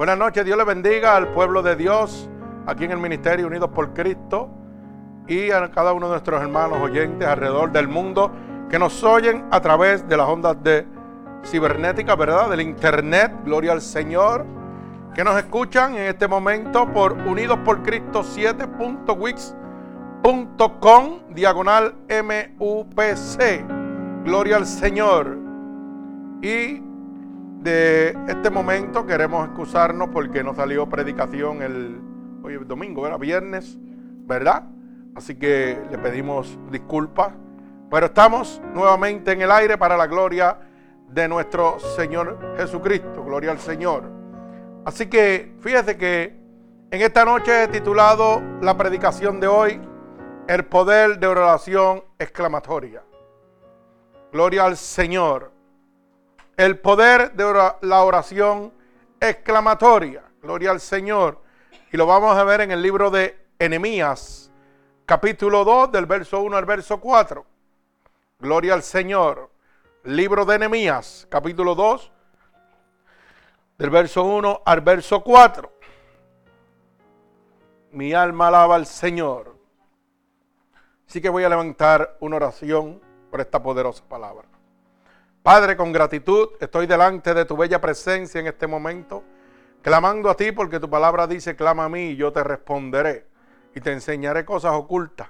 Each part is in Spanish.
Buenas noches, Dios le bendiga al pueblo de Dios aquí en el Ministerio Unidos por Cristo y a cada uno de nuestros hermanos oyentes alrededor del mundo que nos oyen a través de las ondas de cibernética, ¿verdad? Del internet, gloria al Señor, que nos escuchan en este momento por Unidos por Cristo 7.wix.com, diagonal MUPC, gloria al Señor. Y de este momento queremos excusarnos porque no salió predicación el hoy domingo, era viernes, ¿verdad? Así que le pedimos disculpas, pero estamos nuevamente en el aire para la gloria de nuestro Señor Jesucristo, gloria al Señor. Así que fíjese que en esta noche he titulado la predicación de hoy El poder de oración exclamatoria. Gloria al Señor el poder de la oración exclamatoria. Gloria al Señor. Y lo vamos a ver en el libro de Enemías, capítulo 2, del verso 1 al verso 4. Gloria al Señor. Libro de Enemías, capítulo 2, del verso 1 al verso 4. Mi alma alaba al Señor. Así que voy a levantar una oración por esta poderosa palabra. Padre, con gratitud estoy delante de tu bella presencia en este momento, clamando a ti porque tu palabra dice, clama a mí y yo te responderé y te enseñaré cosas ocultas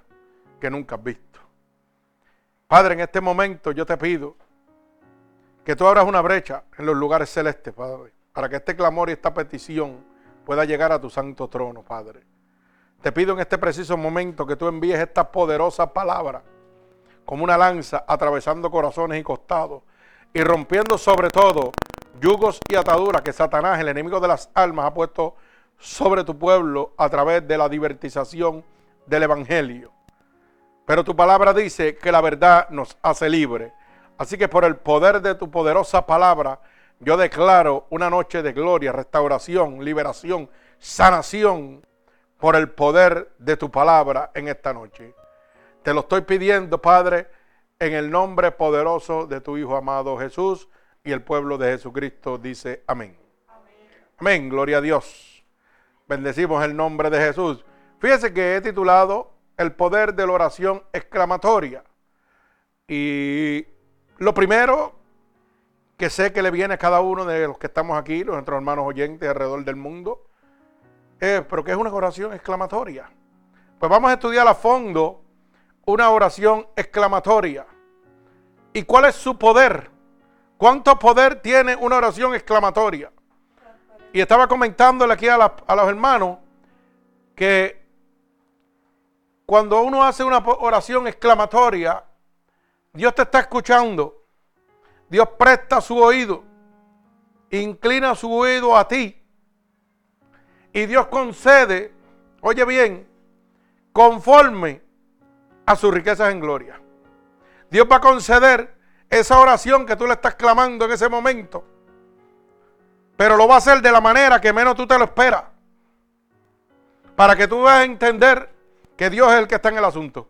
que nunca has visto. Padre, en este momento yo te pido que tú abras una brecha en los lugares celestes, Padre, para que este clamor y esta petición pueda llegar a tu santo trono, Padre. Te pido en este preciso momento que tú envíes esta poderosa palabra como una lanza atravesando corazones y costados y rompiendo sobre todo yugos y ataduras que Satanás, el enemigo de las almas, ha puesto sobre tu pueblo a través de la divertización del Evangelio. Pero tu palabra dice que la verdad nos hace libre. Así que por el poder de tu poderosa palabra, yo declaro una noche de gloria, restauración, liberación, sanación, por el poder de tu palabra en esta noche. Te lo estoy pidiendo, Padre, en el nombre poderoso de tu Hijo amado Jesús y el pueblo de Jesucristo dice amén. Amén, gloria a Dios. Bendecimos el nombre de Jesús. Fíjese que he titulado El poder de la oración exclamatoria. Y lo primero que sé que le viene a cada uno de los que estamos aquí, los nuestros hermanos oyentes alrededor del mundo, es, pero ¿qué es una oración exclamatoria? Pues vamos a estudiar a fondo una oración exclamatoria. ¿Y cuál es su poder? ¿Cuánto poder tiene una oración exclamatoria? Y estaba comentándole aquí a, a los hermanos que cuando uno hace una oración exclamatoria, Dios te está escuchando. Dios presta su oído, inclina su oído a ti. Y Dios concede, oye bien, conforme a sus riquezas en gloria. Dios va a conceder esa oración que tú le estás clamando en ese momento. Pero lo va a hacer de la manera que menos tú te lo esperas. Para que tú vas a entender que Dios es el que está en el asunto.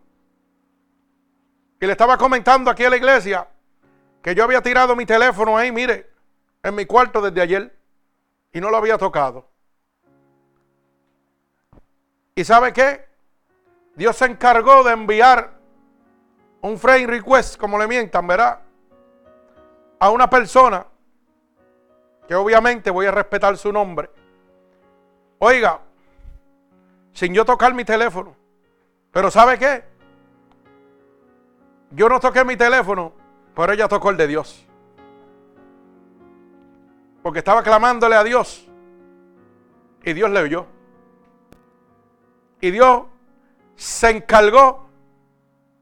Y le estaba comentando aquí a la iglesia que yo había tirado mi teléfono ahí, mire, en mi cuarto desde ayer. Y no lo había tocado. ¿Y sabe qué? Dios se encargó de enviar un friend request, como le mientan, ¿verdad? A una persona que obviamente voy a respetar su nombre. Oiga, sin yo tocar mi teléfono. Pero ¿sabe qué? Yo no toqué mi teléfono, pero ella tocó el de Dios. Porque estaba clamándole a Dios. Y Dios le oyó. Y Dios se encargó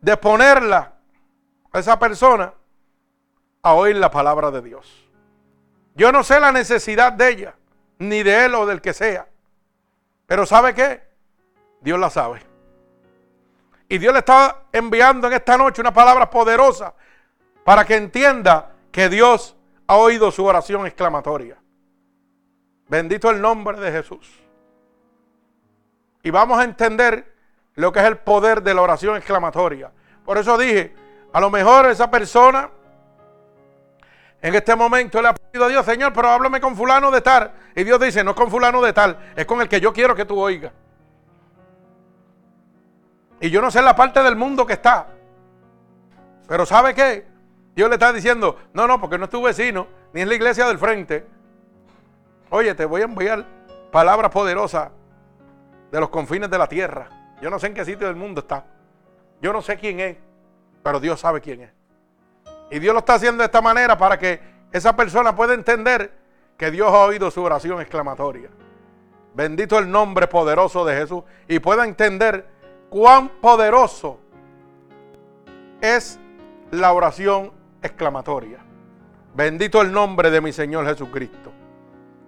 de ponerla a esa persona a oír la palabra de Dios. Yo no sé la necesidad de ella, ni de él o del que sea. Pero ¿sabe qué? Dios la sabe. Y Dios le está enviando en esta noche una palabra poderosa para que entienda que Dios ha oído su oración exclamatoria. Bendito el nombre de Jesús. Y vamos a entender lo que es el poder de la oración exclamatoria. Por eso dije, a lo mejor esa persona en este momento le ha pedido a Dios, Señor, pero háblame con fulano de estar. Y Dios dice, no es con fulano de tal, es con el que yo quiero que tú oigas. Y yo no sé la parte del mundo que está. Pero ¿sabe qué? Dios le está diciendo, no, no, porque no es tu vecino, ni es la iglesia del frente. Oye, te voy a enviar palabras poderosas de los confines de la tierra. Yo no sé en qué sitio del mundo está. Yo no sé quién es, pero Dios sabe quién es. Y Dios lo está haciendo de esta manera para que esa persona pueda entender que Dios ha oído su oración exclamatoria. Bendito el nombre poderoso de Jesús y pueda entender cuán poderoso es la oración exclamatoria. Bendito el nombre de mi Señor Jesucristo.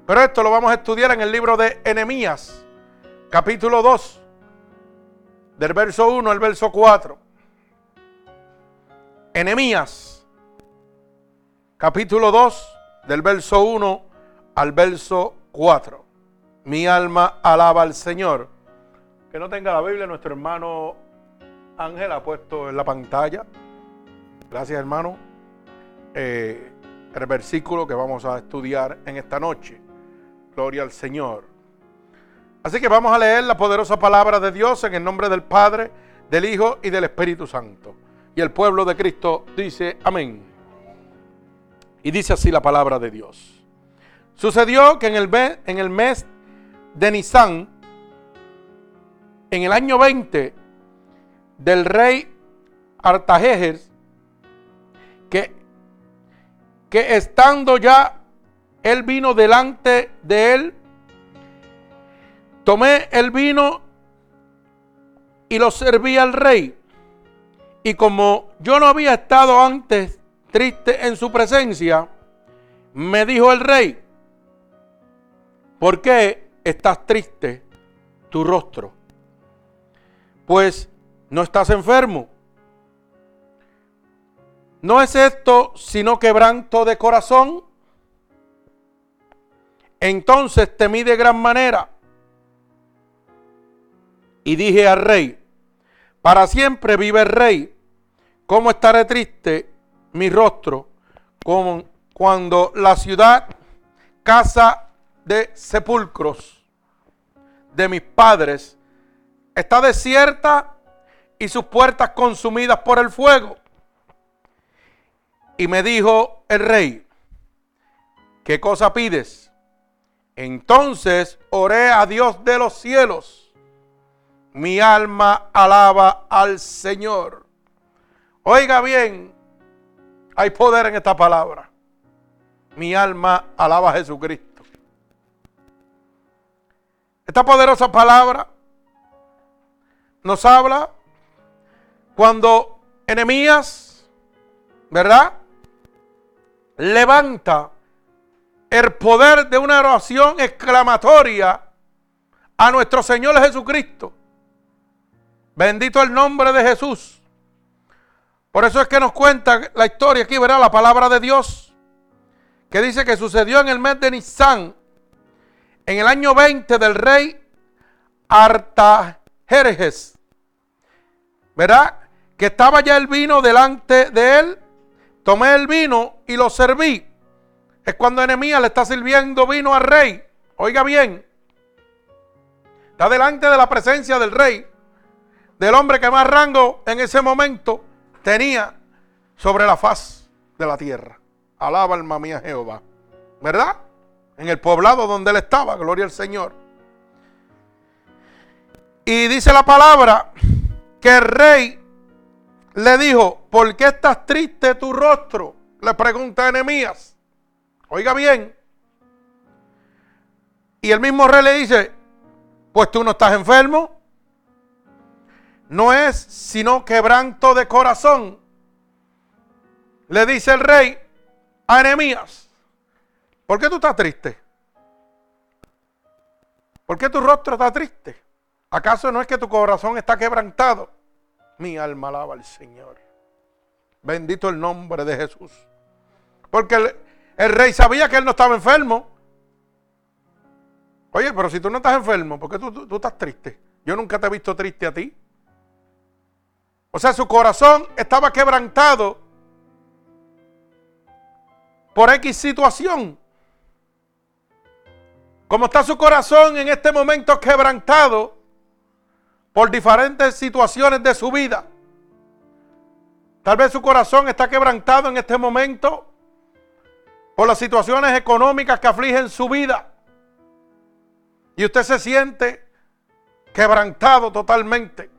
Pero esto lo vamos a estudiar en el libro de Enemías, capítulo 2, del verso 1 al verso 4. Enemías, capítulo 2, del verso 1 al verso 4. Mi alma alaba al Señor. Que no tenga la Biblia, nuestro hermano Ángel ha puesto en la pantalla. Gracias, hermano. Eh, el versículo que vamos a estudiar en esta noche. Gloria al Señor. Así que vamos a leer la poderosa palabra de Dios en el nombre del Padre, del Hijo y del Espíritu Santo. Y el pueblo de Cristo dice amén. Y dice así la palabra de Dios. Sucedió que en el, en el mes de Nisan, en el año 20 del rey Artajejes, que, que estando ya él vino delante de él, tomé el vino y lo serví al rey. Y como yo no había estado antes triste en su presencia, me dijo el rey, ¿por qué estás triste tu rostro? Pues no estás enfermo. ¿No es esto sino quebranto de corazón? Entonces temí de gran manera y dije al rey, para siempre vive el rey, ¿cómo estaré triste mi rostro como cuando la ciudad, casa de sepulcros de mis padres, está desierta y sus puertas consumidas por el fuego? Y me dijo el rey, ¿qué cosa pides? Entonces oré a Dios de los cielos. Mi alma alaba al Señor. Oiga bien, hay poder en esta palabra. Mi alma alaba a Jesucristo. Esta poderosa palabra nos habla cuando enemías, ¿verdad? Levanta el poder de una oración exclamatoria a nuestro Señor Jesucristo. Bendito el nombre de Jesús. Por eso es que nos cuenta la historia aquí, verá la palabra de Dios, que dice que sucedió en el mes de Nisan, en el año 20 del rey Artajerjes. ¿Verdad? Que estaba ya el vino delante de él. Tomé el vino y lo serví es cuando Enemías le está sirviendo vino al rey. Oiga bien, está delante de la presencia del rey, del hombre que más rango en ese momento tenía sobre la faz de la tierra. Alaba alma mía Jehová. ¿Verdad? En el poblado donde él estaba, gloria al Señor. Y dice la palabra que el rey le dijo, ¿por qué estás triste tu rostro? Le pregunta a Oiga bien. Y el mismo rey le dice, pues tú no estás enfermo. No es sino quebranto de corazón. Le dice el rey a Enemías, ¿por qué tú estás triste? ¿Por qué tu rostro está triste? ¿Acaso no es que tu corazón está quebrantado? Mi alma alaba al Señor. Bendito el nombre de Jesús. Porque el, rey sabía que él no estaba enfermo. Oye, pero si tú no estás enfermo, ¿por qué tú, estás triste? Yo nunca te he visto triste a ti. O sea, su corazón estaba quebrantado por X situación. como está su corazón en este momento quebrantado por diferentes situaciones de su vida. Tal vez su corazón está quebrantado en este momento por las situaciones económicas que afligen su vida. Y usted se siente quebrantado totalmente,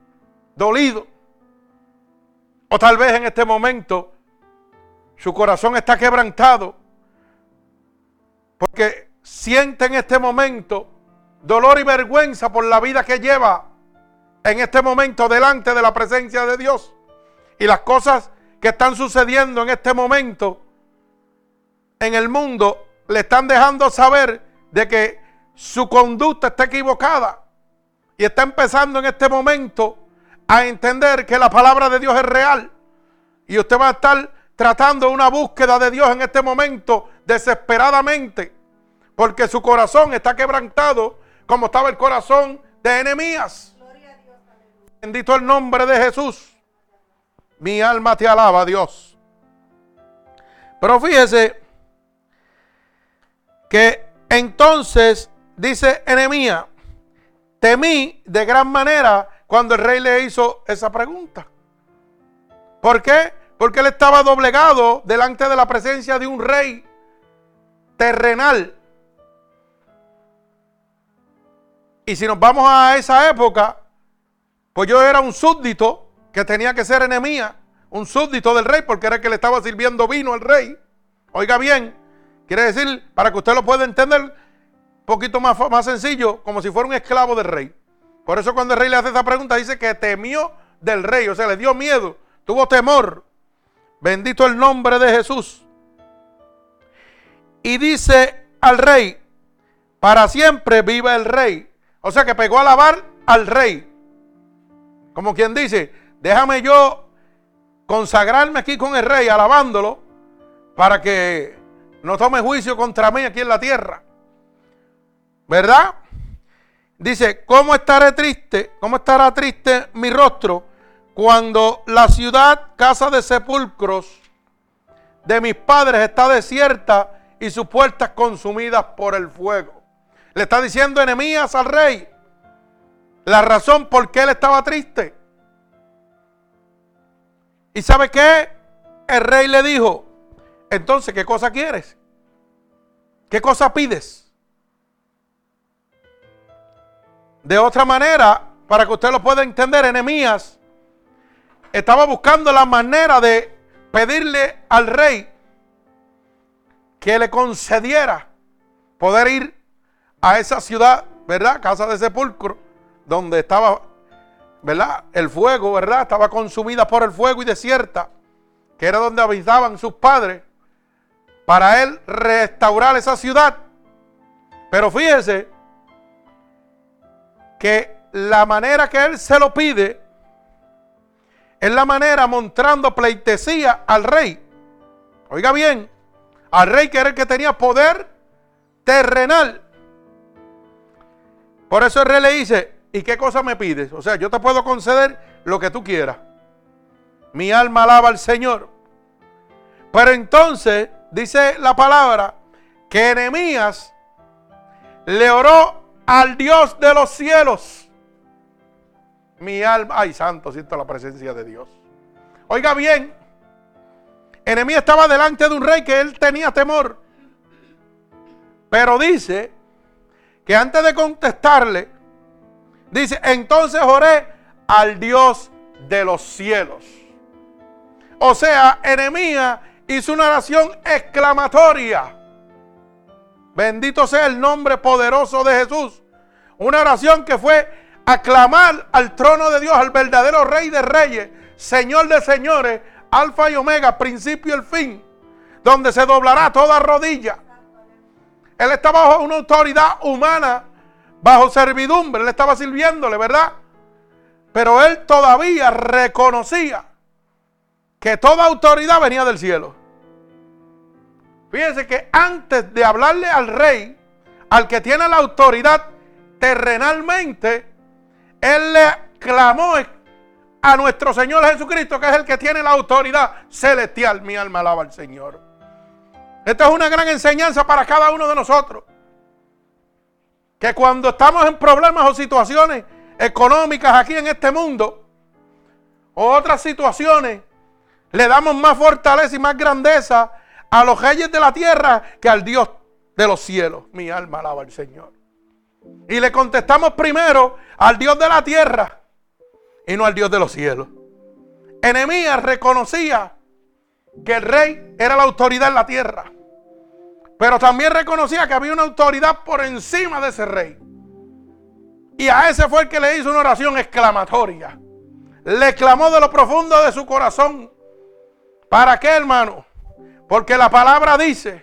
dolido. O tal vez en este momento su corazón está quebrantado porque siente en este momento dolor y vergüenza por la vida que lleva en este momento delante de la presencia de Dios. Y las cosas que están sucediendo en este momento en el mundo le están dejando saber de que su conducta está equivocada. Y está empezando en este momento a entender que la palabra de Dios es real. Y usted va a estar tratando una búsqueda de Dios en este momento desesperadamente. Porque su corazón está quebrantado como estaba el corazón de enemías. Bendito el nombre de Jesús. Mi alma te alaba, Dios. Pero fíjese que entonces dice enemía, temí de gran manera cuando el rey le hizo esa pregunta. ¿Por qué? Porque él estaba doblegado delante de la presencia de un rey terrenal. Y si nos vamos a esa época, pues yo era un súbdito que tenía que ser enemía, un súbdito del rey, porque era el que le estaba sirviendo vino al rey. Oiga bien, quiere decir, para que usted lo pueda entender, poquito más, más sencillo, como si fuera un esclavo del rey. Por eso cuando el rey le hace esa pregunta, dice que temió del rey, o sea, le dio miedo, tuvo temor. Bendito el nombre de Jesús. Y dice al rey, para siempre viva el rey. O sea que pegó a alabar al rey. Como quien dice, déjame yo consagrarme aquí con el rey, alabándolo, para que no tome juicio contra mí aquí en la tierra. ¿Verdad? Dice, ¿cómo estaré triste? ¿Cómo estará triste mi rostro cuando la ciudad, casa de sepulcros de mis padres, está desierta y sus puertas consumidas por el fuego? Le está diciendo enemías al rey la razón por qué él estaba triste. ¿Y sabe qué? El rey le dijo, entonces, ¿qué cosa quieres? ¿Qué cosa pides? De otra manera, para que usted lo pueda entender, enemías estaba buscando la manera de pedirle al rey que le concediera poder ir a esa ciudad, ¿verdad? Casa de sepulcro, donde estaba, ¿verdad? El fuego, ¿verdad? Estaba consumida por el fuego y desierta, que era donde habitaban sus padres, para él restaurar esa ciudad. Pero fíjese que la manera que él se lo pide es la manera mostrando pleitesía al rey. Oiga bien, al rey que era el que tenía poder terrenal. Por eso el rey le dice, ¿y qué cosa me pides? O sea, yo te puedo conceder lo que tú quieras. Mi alma alaba al Señor. Pero entonces dice la palabra que Enemías le oró al Dios de los cielos. Mi alma, ay santo, siento la presencia de Dios. Oiga bien, Enemías estaba delante de un rey que él tenía temor. Pero dice que antes de contestarle, dice, entonces oré al Dios de los cielos. O sea, Enemías hizo una oración exclamatoria. Bendito sea el nombre poderoso de Jesús. Una oración que fue aclamar al trono de Dios, al verdadero Rey de Reyes, Señor de Señores, Alfa y Omega, principio y el fin, donde se doblará toda rodilla. Él estaba bajo una autoridad humana, bajo servidumbre, él estaba sirviéndole, ¿verdad? Pero él todavía reconocía que toda autoridad venía del cielo. Fíjense que antes de hablarle al rey, al que tiene la autoridad terrenalmente, él le clamó a nuestro Señor Jesucristo, que es el que tiene la autoridad celestial. Mi alma alaba al Señor. Esto es una gran enseñanza para cada uno de nosotros. que cuando estamos en problemas o situaciones económicas aquí en este mundo, o otras situaciones, le damos más fortaleza y más grandeza a los reyes de la tierra que al Dios de los cielos. Mi alma alaba al Señor. Y le contestamos primero al Dios de la tierra y no al Dios de los cielos. Enemías reconocía que el rey era la autoridad en la tierra. Pero también reconocía que había una autoridad por encima de ese rey. Y a ese fue el que le hizo una oración exclamatoria. Le clamó de lo profundo de su corazón. ¿Para qué, hermano? Porque la palabra dice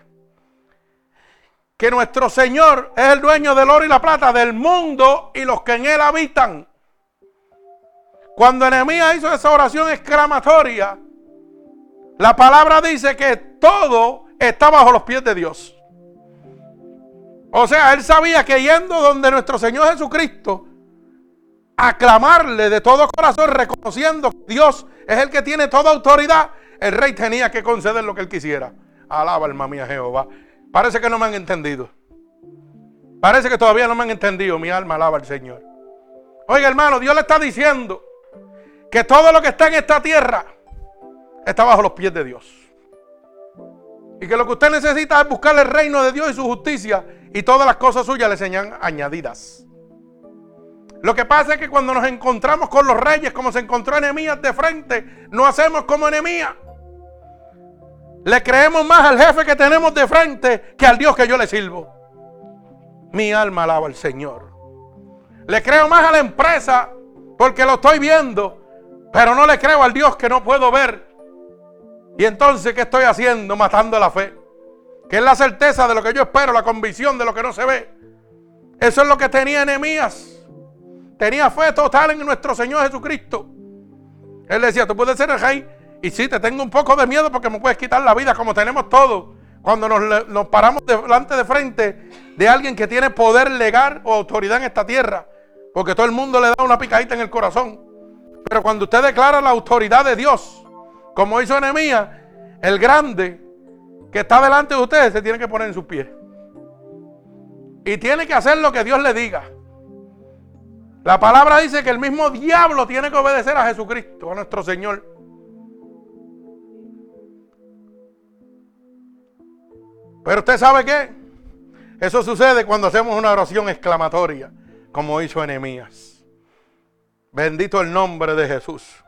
que nuestro Señor es el dueño del oro y la plata del mundo y los que en él habitan. Cuando Enemías hizo esa oración exclamatoria, la palabra dice que todo está bajo los pies de Dios. O sea, él sabía que yendo donde nuestro Señor Jesucristo, aclamarle de todo corazón, reconociendo que Dios es el que tiene toda autoridad, el rey tenía que conceder lo que él quisiera. Alaba alma mía Jehová. Parece que no me han entendido. Parece que todavía no me han entendido. Mi alma alaba al Señor. Oiga, hermano, Dios le está diciendo que todo lo que está en esta tierra está bajo los pies de Dios. Y que lo que usted necesita es buscar el reino de Dios y su justicia y todas las cosas suyas le sean añadidas. Lo que pasa es que cuando nos encontramos con los reyes, como se encontró Enemías de frente, no hacemos como Enemías. Le creemos más al jefe que tenemos de frente que al Dios que yo le sirvo. Mi alma alaba al Señor. Le creo más a la empresa porque lo estoy viendo, pero no le creo al Dios que no puedo ver. Y entonces, ¿qué estoy haciendo? Matando la fe. Que es la certeza de lo que yo espero, la convicción de lo que no se ve. Eso es lo que tenía Enemías. Tenía fe total en nuestro Señor Jesucristo. Él decía, tú puedes ser el rey. Y sí, te tengo un poco de miedo porque me puedes quitar la vida como tenemos todos. Cuando nos, paramos delante de frente de alguien que tiene poder legal o autoridad en esta tierra. Porque todo el mundo le da una picadita en el corazón. Pero cuando usted declara la autoridad de Dios, como hizo Enemías, el grande que está delante de ustedes se tiene que poner en sus pies. Y tiene que hacer lo que Dios le diga. La palabra dice que el mismo diablo tiene que obedecer a Jesucristo, a nuestro Señor. Pero usted sabe qué? Eso sucede cuando hacemos una oración exclamatoria, como hizo Enemías. Bendito el nombre de Jesús.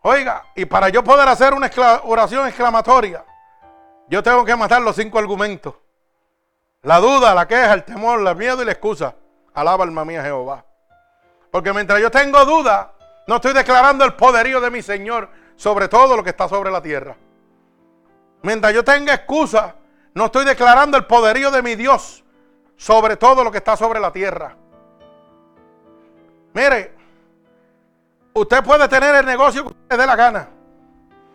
Oiga, y para yo poder hacer una oración exclamatoria, yo tengo que matar los cinco argumentos. La duda, la queja, el temor, el miedo y la excusa. Alaba alma mía Jehová. Porque mientras yo tengo duda, no estoy declarando el poderío de mi Señor sobre todo lo que está sobre la tierra. Mientras yo tenga excusa, no estoy declarando el poderío de mi Dios sobre todo lo que está sobre la tierra. Mire, usted puede tener el negocio que usted dé la gana,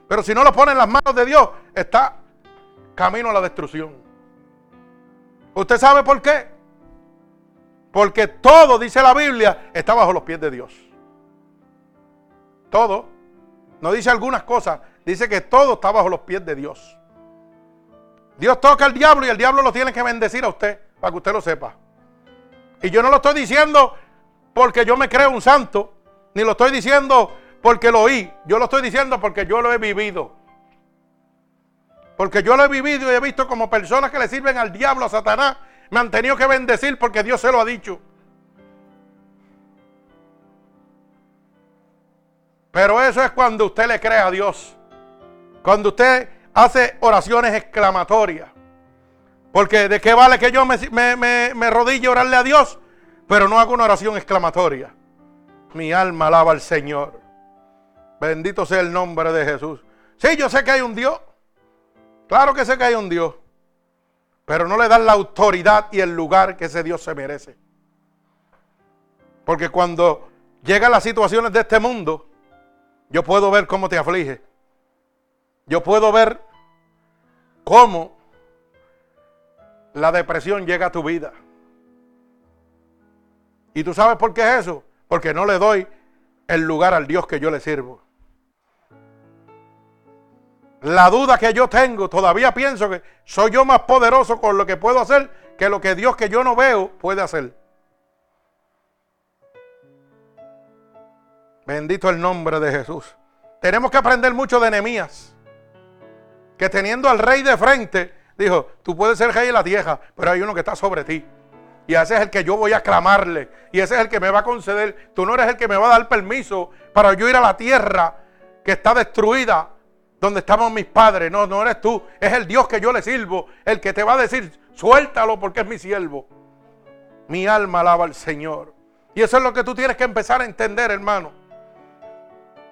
pero si no lo pone en las manos de Dios, está camino a la destrucción. ¿Usted sabe por qué? Porque todo, dice la Biblia, está bajo los pies de Dios. Todo. No dice algunas cosas, dice que todo está bajo los pies de Dios. Dios toca al diablo y el diablo lo tiene que bendecir a usted, para que usted lo sepa. Y yo no lo estoy diciendo porque yo me creo un santo, ni lo estoy diciendo porque lo oí. Yo lo estoy diciendo porque yo lo he vivido. Porque yo lo he vivido y he visto como personas que le sirven al diablo, a Satanás, me han tenido que bendecir porque Dios se lo ha dicho. Pero eso es cuando usted le cree a Dios. Cuando usted hace oraciones exclamatorias. Porque de qué vale que yo me, me, me, rodille a orarle a Dios, pero no hago una oración exclamatoria. Mi alma alaba al Señor. Bendito sea el nombre de Jesús. Sí, yo sé que hay un Dios. Claro que sé que hay un Dios pero no le dan la autoridad y el lugar que ese Dios se merece. Porque cuando llegan las situaciones de este mundo, yo puedo ver cómo te aflige. Yo puedo ver cómo la depresión llega a tu vida. ¿Y tú sabes por qué es eso? Porque no le doy el lugar al Dios que yo le sirvo. La duda que yo tengo, todavía pienso que soy yo más poderoso con lo que puedo hacer que lo que Dios que yo no veo puede hacer. Bendito el nombre de Jesús. Tenemos que aprender mucho de Nehemías. Que teniendo al rey de frente, dijo, tú puedes ser rey de la tierra, pero hay uno que está sobre ti. Y ese es el que yo voy a clamarle. Y ese es el que me va a conceder. Tú no eres el que me va a dar permiso para yo ir a la tierra que está destruida, donde estaban mis padres. No, no eres tú. Es el Dios que yo le sirvo. El que te va a decir, suéltalo porque es mi siervo. Mi alma alaba al Señor. Y eso es lo que tú tienes que empezar a entender, hermano.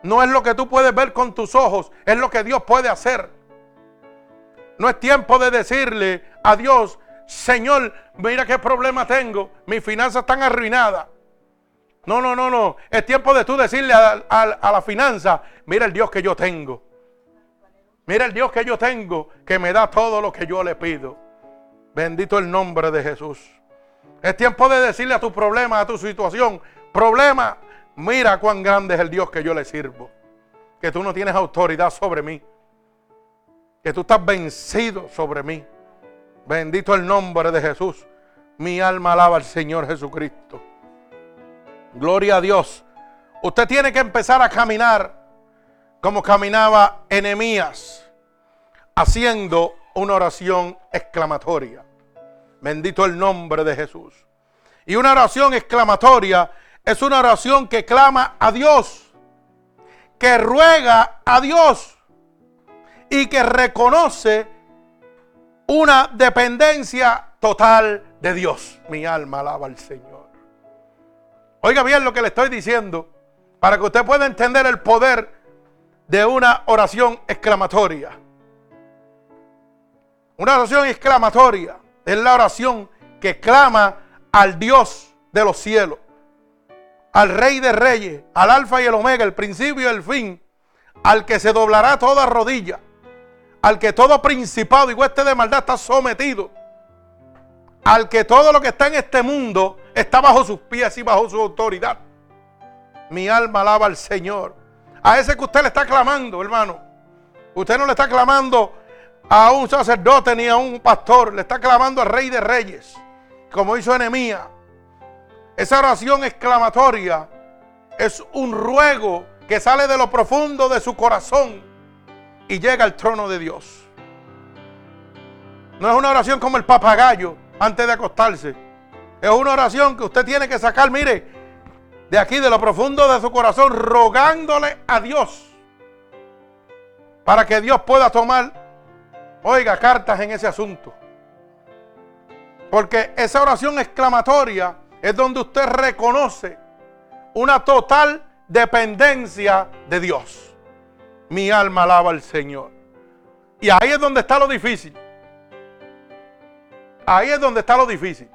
No es lo que tú puedes ver con tus ojos, es lo que Dios puede hacer. No es tiempo de decirle a Dios, Señor, mira qué problema tengo, mis finanzas están arruinadas. No, no, no, no. Es tiempo de tú decirle a, la finanza, mira el Dios que yo tengo. Mira el Dios que yo tengo, que me da todo lo que yo le pido. Bendito el nombre de Jesús. Es tiempo de decirle a tu problema, a tu situación, problema, mira cuán grande es el Dios que yo le sirvo. Que tú no tienes autoridad sobre mí. Que tú estás vencido sobre mí. Bendito el nombre de Jesús. Mi alma alaba al Señor Jesucristo. Gloria a Dios. Usted tiene que empezar a caminar como caminaba Enemías, haciendo una oración exclamatoria. Bendito el nombre de Jesús. Y una oración exclamatoria es una oración que clama a Dios, que ruega a Dios y que reconoce una dependencia total de Dios. Mi alma alaba al Señor. Oiga bien lo que le estoy diciendo para que usted pueda entender el poder de una oración exclamatoria. Una oración exclamatoria es la oración que clama al Dios de los cielos, al Rey de Reyes, al Alfa y el Omega, el principio y el fin, al que se doblará toda rodilla al que todo principado y hueste de maldad está sometido, al que todo lo que está en este mundo está bajo sus pies y bajo su autoridad. Mi alma alaba al Señor. A ese que usted le está clamando, hermano. Usted no le está clamando a un sacerdote ni a un pastor, le está clamando al Rey de Reyes, como hizo Enemía. Esa oración exclamatoria es un ruego que sale de lo profundo de su corazón y llega al trono de Dios. No es una oración como el papagayo antes de acostarse. Es una oración que usted tiene que sacar, mire, de aquí, de lo profundo de su corazón, rogándole a Dios. Para que Dios pueda tomar, oiga, cartas en ese asunto. Porque esa oración exclamatoria es donde usted reconoce una total dependencia de Dios. Mi alma alaba al Señor. Y ahí es donde está lo difícil. Ahí es donde está lo difícil.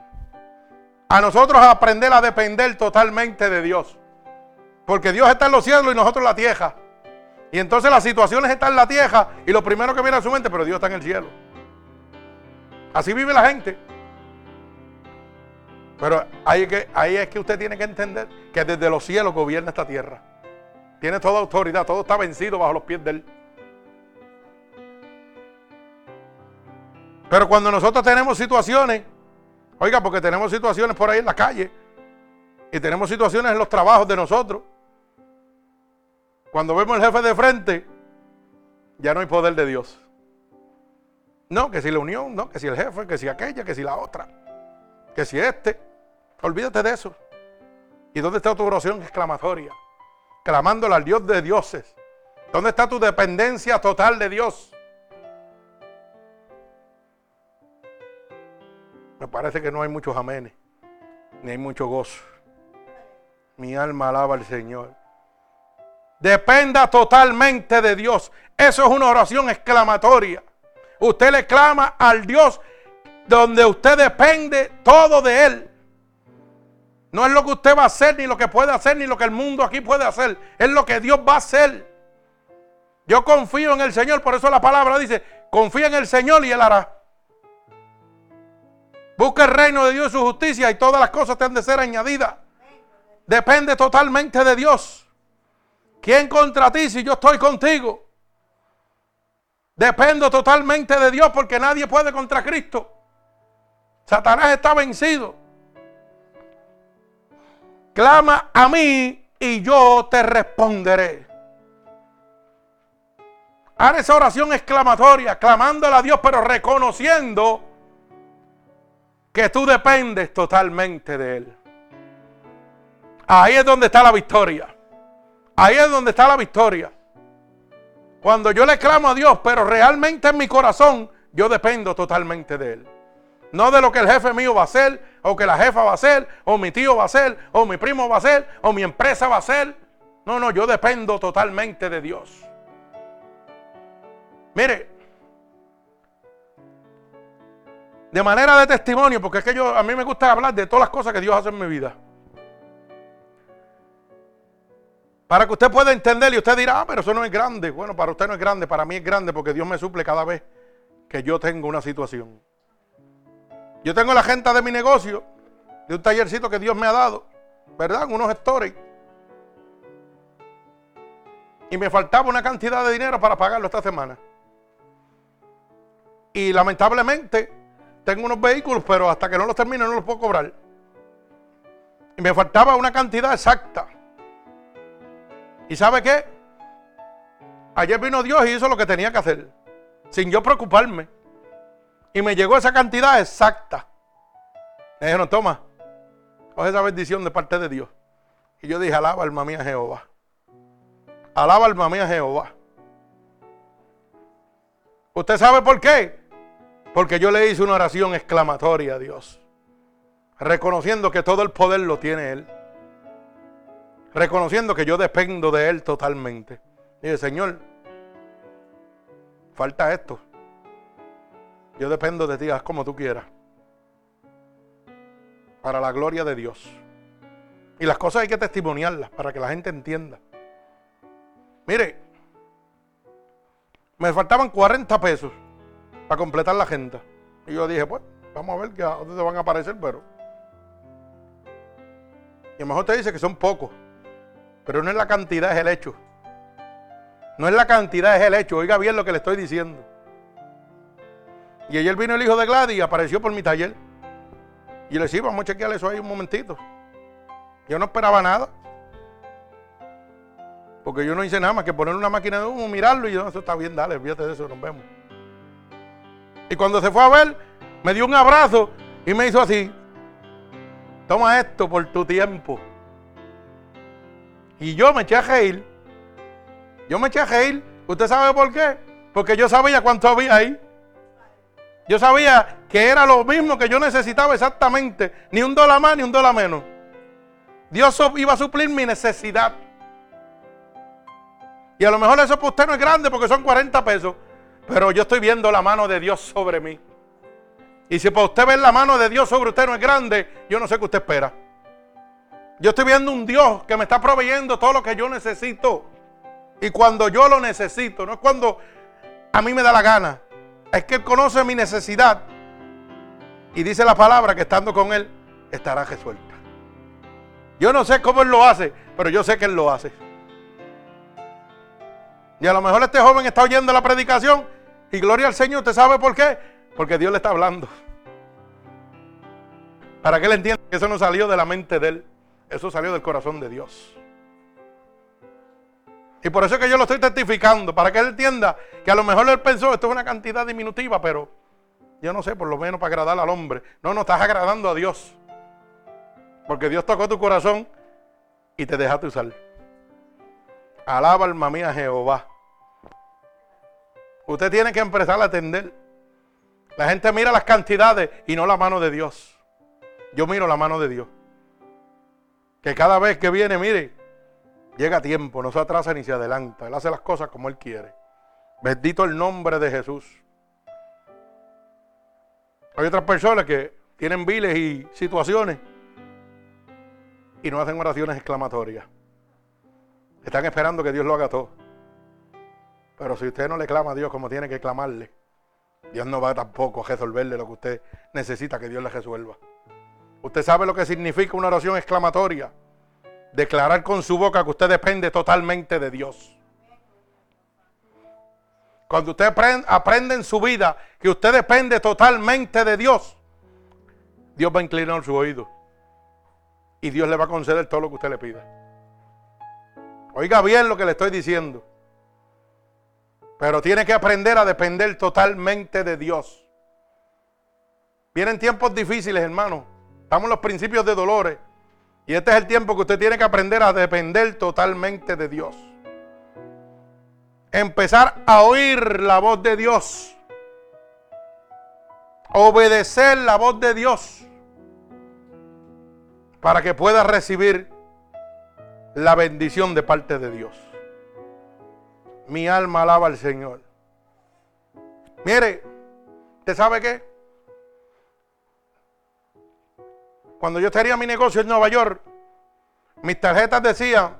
A nosotros aprender a depender totalmente de Dios. Porque Dios está en los cielos y nosotros en la tierra. Y entonces las situaciones están en la tierra y lo primero que viene a su mente, pero Dios está en el cielo. Así vive la gente. Pero ahí que, ahí es que usted tiene que entender que desde los cielos gobierna esta tierra. Tiene toda autoridad, todo está vencido bajo los pies de Él. Pero cuando nosotros tenemos situaciones, oiga, porque tenemos situaciones por ahí en la calle y tenemos situaciones en los trabajos de nosotros, cuando vemos el jefe de frente, ya no hay poder de Dios. No, que si la unión, no, que si el jefe, que si aquella, que si la otra, que si este. Olvídate de eso. ¿Y dónde está tu oración exclamatoria? Clamándole al Dios de dioses. ¿Dónde está tu dependencia total de Dios? Me parece que no hay muchos amenes, ni hay mucho gozo. Mi alma alaba al Señor. Dependa totalmente de Dios. Eso es una oración exclamatoria. Usted le clama al Dios donde usted depende todo de Él. No es lo que usted va a hacer, ni lo que puede hacer, ni lo que el mundo aquí puede hacer. Es lo que Dios va a hacer. Yo confío en el Señor, por eso la palabra dice, confía en el Señor y Él hará. Busca el reino de Dios y su justicia y todas las cosas te han de ser añadidas. Depende totalmente de Dios. ¿Quién contra ti si yo estoy contigo? Dependo totalmente de Dios porque nadie puede contra Cristo. Satanás está vencido. Clama a mí y yo te responderé. Haz esa oración exclamatoria, clamándole a Dios, pero reconociendo que tú dependes totalmente de Él. Ahí es donde está la victoria. Ahí es donde está la victoria. Cuando yo le clamo a Dios, pero realmente en mi corazón, yo dependo totalmente de Él. No de lo que el jefe mío va a hacer, o que la jefa va a hacer, o mi tío va a hacer, o mi primo va a hacer, o mi empresa va a hacer. No, no, yo dependo totalmente de Dios. Mire, de manera de testimonio, porque es que yo, a mí me gusta hablar de todas las cosas que Dios hace en mi vida. Para que usted pueda entender y usted dirá, ah, pero eso no es grande. Bueno, para usted no es grande, para mí es grande porque Dios me suple cada vez que yo tengo una situación. Yo tengo la gente de mi negocio, de un tallercito que Dios me ha dado, ¿verdad? Unos gestores. Y me faltaba una cantidad de dinero para pagarlo esta semana. Y lamentablemente tengo unos vehículos, pero hasta que no los termine no los puedo cobrar. Y me faltaba una cantidad exacta. ¿Y sabe qué? Ayer vino Dios y hizo lo que tenía que hacer, sin yo preocuparme. Y me llegó esa cantidad exacta. Me dijeron, toma, coge esa bendición de parte de Dios. Y yo dije, alaba alma mía Jehová. Alaba alma mía Jehová. ¿Usted sabe por qué? Porque yo le hice una oración exclamatoria a Dios, reconociendo que todo el poder lo tiene Él, reconociendo que yo dependo de Él totalmente. Dije, Señor, falta esto. Yo dependo de ti, haz como tú quieras. Para la gloria de Dios. Y las cosas hay que testimoniarlas para que la gente entienda. Mire, me faltaban 40 pesos para completar la agenda. Y yo dije, pues, vamos a ver a dónde van a aparecer, pero. Y a lo mejor te dice que son pocos. Pero no es la cantidad, es el hecho. No es la cantidad, es el hecho. Oiga bien lo que le estoy diciendo. Y ayer vino el hijo de Gladys y apareció por mi taller. Y le decía, vamos a chequear eso ahí un momentito. Yo no esperaba nada. Porque yo no hice nada más que poner una máquina de humo, mirarlo y yo, eso está bien, dale, fíjate de eso, nos vemos. Y cuando se fue a ver, me dio un abrazo y me hizo así. Toma esto por tu tiempo. Y yo me eché a reír. Yo me eché a reír. ¿Usted sabe por qué? Porque yo sabía cuánto había ahí. Yo sabía que era lo mismo que yo necesitaba exactamente. Ni un dólar más ni un dólar menos. Dios iba a suplir mi necesidad. Y a lo mejor eso para usted no es grande porque son 40 pesos. Pero yo estoy viendo la mano de Dios sobre mí. Y si para usted ver la mano de Dios sobre usted no es grande, yo no sé qué usted espera. Yo estoy viendo un Dios que me está proveyendo todo lo que yo necesito. Y cuando yo lo necesito, no es cuando a mí me da la gana. Es que Él conoce mi necesidad. Y dice la palabra que estando con Él estará resuelta. Yo no sé cómo Él lo hace, pero yo sé que Él lo hace. Y a lo mejor este joven está oyendo la predicación y gloria al Señor. ¿Usted sabe por qué? Porque Dios le está hablando. Para que él entienda que eso no salió de la mente de él. Eso salió del corazón de Dios. Y por eso es que yo lo estoy testificando. Para que él entienda que a lo mejor él pensó, esto es una cantidad diminutiva, pero yo no sé, por lo menos para agradar al hombre. No, no estás agradando a Dios. Porque Dios tocó tu corazón y te dejaste usar. Alaba alma mía Jehová. Usted tiene que empezar a atender. La gente mira las cantidades y no la mano de Dios. Yo miro la mano de Dios. Que cada vez que viene, mire, llega a tiempo, no se atrasa ni se adelanta. Él hace las cosas como Él quiere. Bendito el nombre de Jesús. Hay otras personas que tienen viles y situaciones y no hacen oraciones exclamatorias. Están esperando que Dios lo haga todo. Pero si usted no le clama a Dios como tiene que clamarle, Dios no va tampoco a resolverle lo que usted necesita que Dios le resuelva. Usted sabe lo que significa una oración exclamatoria. Declarar con su boca que usted depende totalmente de Dios. Cuando usted aprende en su vida que usted depende totalmente de Dios, Dios va a inclinar su oído. Y Dios le va a conceder todo lo que usted le pida. Oiga bien lo que le estoy diciendo. Pero tiene que aprender a depender totalmente de Dios. Vienen tiempos difíciles, hermano. Estamos en los principios de dolores. Y este es el tiempo que usted tiene que aprender a depender totalmente de Dios. Empezar a oír la voz de Dios. Obedecer la voz de Dios. Para que pueda recibir la bendición de parte de Dios. Mi alma alaba al Señor. Mire, ¿usted sabe qué? Cuando yo tenía mi negocio en Nueva York, mis tarjetas decían,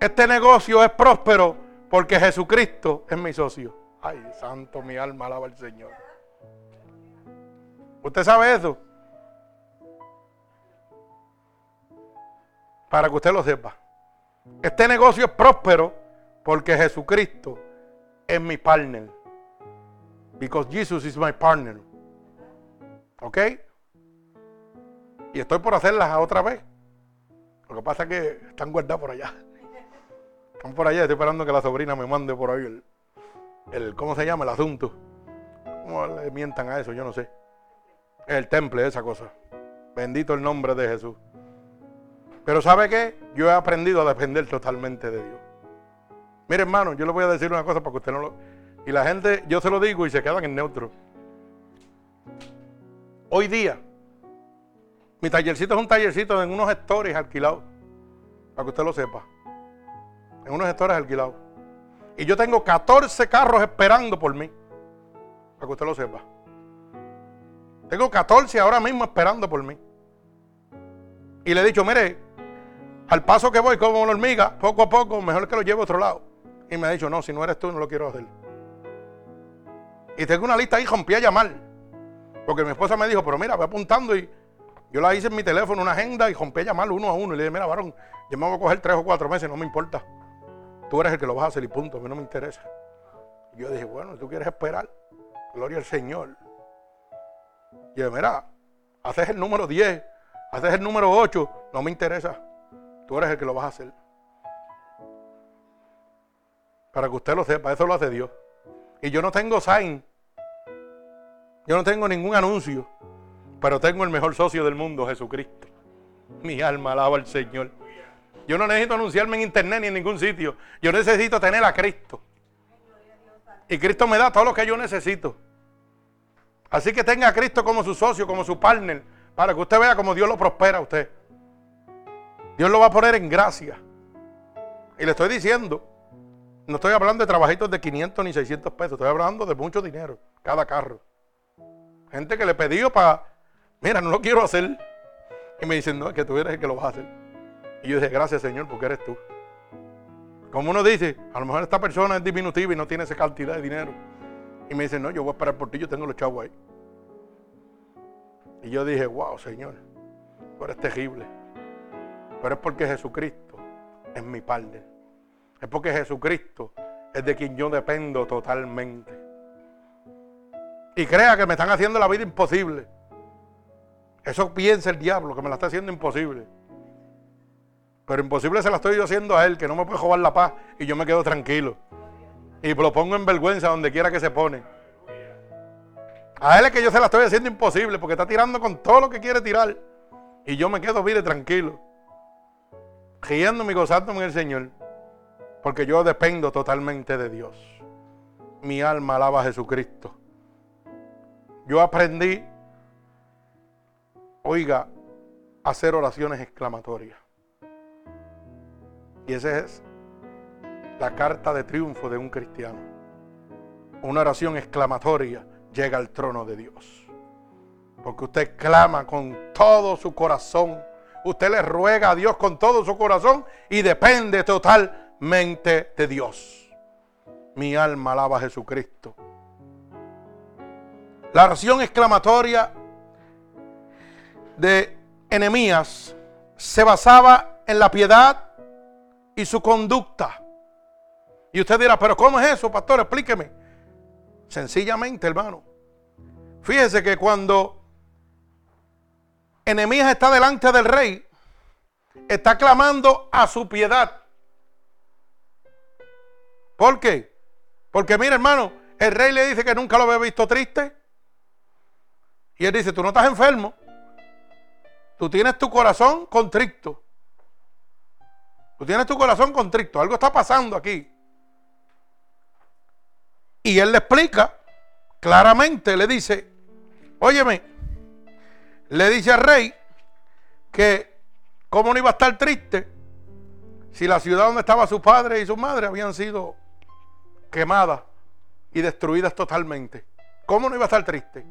este negocio es próspero porque Jesucristo es mi socio. Ay, santo, mi alma alaba al Señor. ¿Usted sabe eso? Para que usted lo sepa. Este negocio es próspero porque Jesucristo es mi partner. Because Jesus is my partner. ¿Ok? Y estoy por hacerlas otra vez. Lo que pasa es que están guardadas por allá. Están por allá, estoy esperando que la sobrina me mande por ahí el, el ¿cómo se llama? El asunto. ¿Cómo le mientan a eso? Yo no sé. El temple, esa cosa. Bendito el nombre de Jesús. Pero ¿sabe qué? Yo he aprendido a depender totalmente de Dios. Mire hermano, yo le voy a decir una cosa para que usted no lo... Y la gente, yo se lo digo y se quedan en neutro. Hoy día, mi tallercito es un tallercito en unos gestores alquilados. Para que usted lo sepa. En unos gestores alquilados. Y yo tengo 14 carros esperando por mí. Para que usted lo sepa. Tengo 14 ahora mismo esperando por mí. Y le he dicho, mire, al paso que voy como una hormiga, poco a poco, mejor que lo lleve a otro lado. Y me ha dicho, no, si no eres tú, no lo quiero hacer. Y tengo una lista ahí, rompí a llamar. Porque mi esposa me dijo, pero mira, voy apuntando y yo la hice en mi teléfono, una agenda, y rompí a llamar uno a uno. Y le dije, mira, varón, yo me voy a coger tres o cuatro meses, no me importa. Tú eres el que lo vas a hacer y punto, a mí no me interesa. Y yo dije, bueno, tú quieres esperar, gloria al Señor. Y yo, mira, haces el número 10, haces el número 8, no me interesa. Tú eres el que lo vas a hacer. Para que usted lo sepa, eso lo hace Dios. Y yo no tengo sign. Yo no tengo ningún anuncio. Pero tengo el mejor socio del mundo, Jesucristo. Mi alma alaba al Señor. Yo no necesito anunciarme en internet ni en ningún sitio. Yo necesito tener a Cristo. Y Cristo me da todo lo que yo necesito. Así que tenga a Cristo como su socio, como su partner, para que usted vea cómo Dios lo prospera a usted. Dios lo va a poner en gracia. Y le estoy diciendo, no estoy hablando de trabajitos de 500 ni 600 pesos, estoy hablando de mucho dinero, cada carro. Gente que le pidió para mira, no lo quiero hacer. Y me dicen, no, es que tú eres el que lo vas a hacer. Y yo dije, gracias Señor, porque eres tú. Como uno dice, a lo mejor esta persona es diminutiva y no tiene esa cantidad de dinero. Y me dicen, no, yo voy a esperar por ti, yo tengo los chavos ahí. Y yo dije, wow, Señor, tú eres terrible. Pero es porque Jesucristo es mi Padre. Es porque Jesucristo es de quien yo dependo totalmente. Y crea que me están haciendo la vida imposible. Eso piensa el diablo, que me la está haciendo imposible. Pero imposible se la estoy yo haciendo a él, que no me puede jugar la paz y yo me quedo tranquilo. Y lo pongo en vergüenza donde quiera que se pone. A él es que yo se la estoy haciendo imposible porque está tirando con todo lo que quiere tirar. Y yo me quedo bien tranquilo. Riéndome y gozándome en el Señor. Porque yo dependo totalmente de Dios. Mi alma alaba a Jesucristo. Yo aprendí oiga, hacer oraciones exclamatorias. Y esa es la carta de triunfo de un cristiano. Una oración exclamatoria llega al trono de Dios. Porque usted clama con todo su corazón. Usted le ruega a Dios con todo su corazón y depende totalmente de Dios. Mi alma alaba a Jesucristo. La oración exclamatoria de enemías se basaba en la piedad y su conducta. Y usted dirá, pero ¿cómo es eso, pastor? Explíqueme. Sencillamente, hermano. Fíjese que cuando Enemías está delante del rey, está clamando a su piedad. ¿Por qué? Porque mira hermano, el rey le dice que nunca lo había visto triste. Y él dice, tú no estás enfermo. Tú tienes tu corazón contrito. Tú tienes tu corazón contrito. Algo está pasando aquí. Y él le explica claramente, le dice, óyeme, le dice al rey que cómo no iba a estar triste si la ciudad donde estaba su padre y su madre habían sido quemadas y destruidas totalmente. ¿Cómo no iba a estar triste?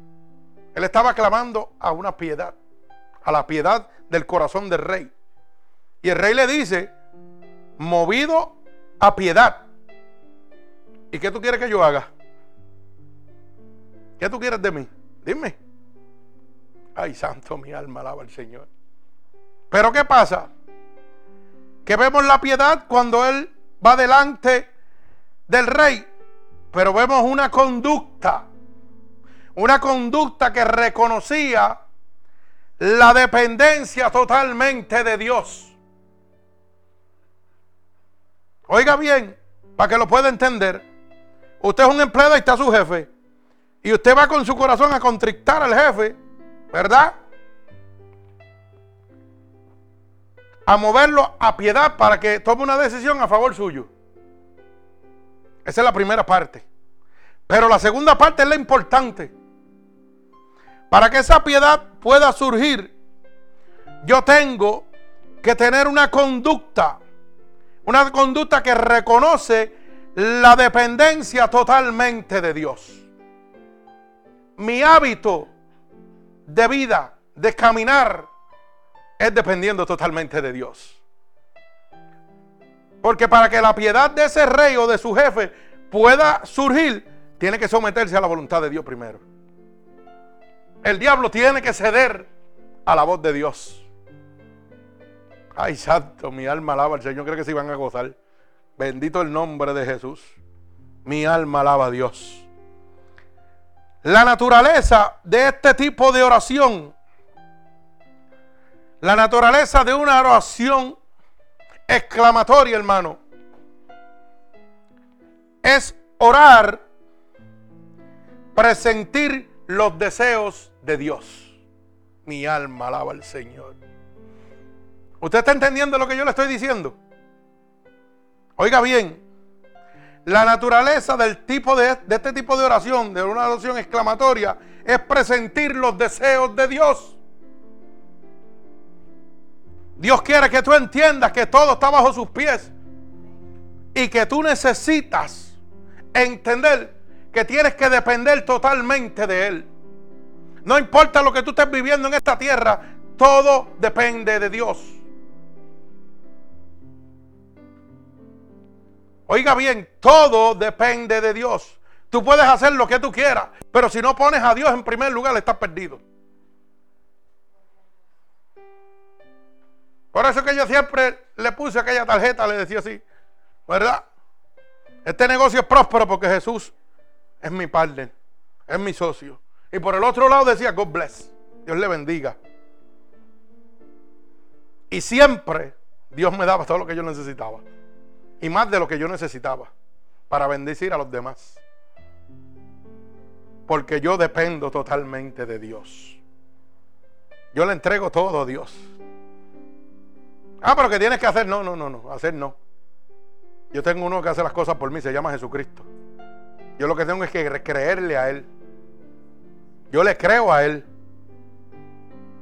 Él estaba clamando a una piedad, a la piedad del corazón del rey. Y el rey le dice, movido a piedad. ¿Y qué tú quieres que yo haga? ¿Qué tú quieres de mí? Dime. Ay, santo, mi alma alaba al Señor. Pero ¿qué pasa? Que vemos la piedad cuando Él va delante del rey, pero vemos una conducta, una conducta que reconocía la dependencia totalmente de Dios. Oiga bien, para que lo pueda entender, usted es un empleado y está su jefe, y usted va con su corazón a contrictar al jefe, ¿verdad? A moverlo a piedad para que tome una decisión a favor suyo. Esa es la primera parte. Pero la segunda parte es la importante. Para que esa piedad pueda surgir, yo tengo que tener una conducta, una conducta que reconoce la dependencia totalmente de Dios. Mi hábito de vida, de caminar, es dependiendo totalmente de Dios. Porque para que la piedad de ese rey o de su jefe pueda surgir, tiene que someterse a la voluntad de Dios primero. El diablo tiene que ceder a la voz de Dios. Ay, santo, mi alma alaba al Señor. Creo que se iban a gozar. Bendito el nombre de Jesús. Mi alma alaba a Dios. La naturaleza de este tipo de oración, la naturaleza de una oración exclamatoria, hermano, es orar, presentir los deseos de Dios. Mi alma alaba al Señor. ¿Usted está entendiendo lo que yo le estoy diciendo? Oiga bien, la naturaleza del tipo de, de este tipo de oración, de una oración exclamatoria, es presentir los deseos de Dios. Dios quiere que tú entiendas que todo está bajo sus pies y que tú necesitas entender que tienes que depender totalmente de Él. No importa lo que tú estés viviendo en esta tierra, todo depende de Dios. Oiga bien, todo depende de Dios. Tú puedes hacer lo que tú quieras, pero si no pones a Dios en primer lugar, estás perdido. Por eso que yo siempre le puse aquella tarjeta, le decía así, ¿verdad? Este negocio es próspero porque Jesús es mi partner, es mi socio. Y por el otro lado decía, God bless, Dios le bendiga. Y siempre Dios me daba todo lo que yo necesitaba. Y más de lo que yo necesitaba para bendecir a los demás. Porque yo dependo totalmente de Dios. Yo le entrego todo a Dios. Ah, pero que tienes que hacer. No, no, no, no. Hacer no. Yo tengo uno que hace las cosas por mí, se llama Jesucristo. Yo lo que tengo es que creerle a Él. Yo le creo a Él.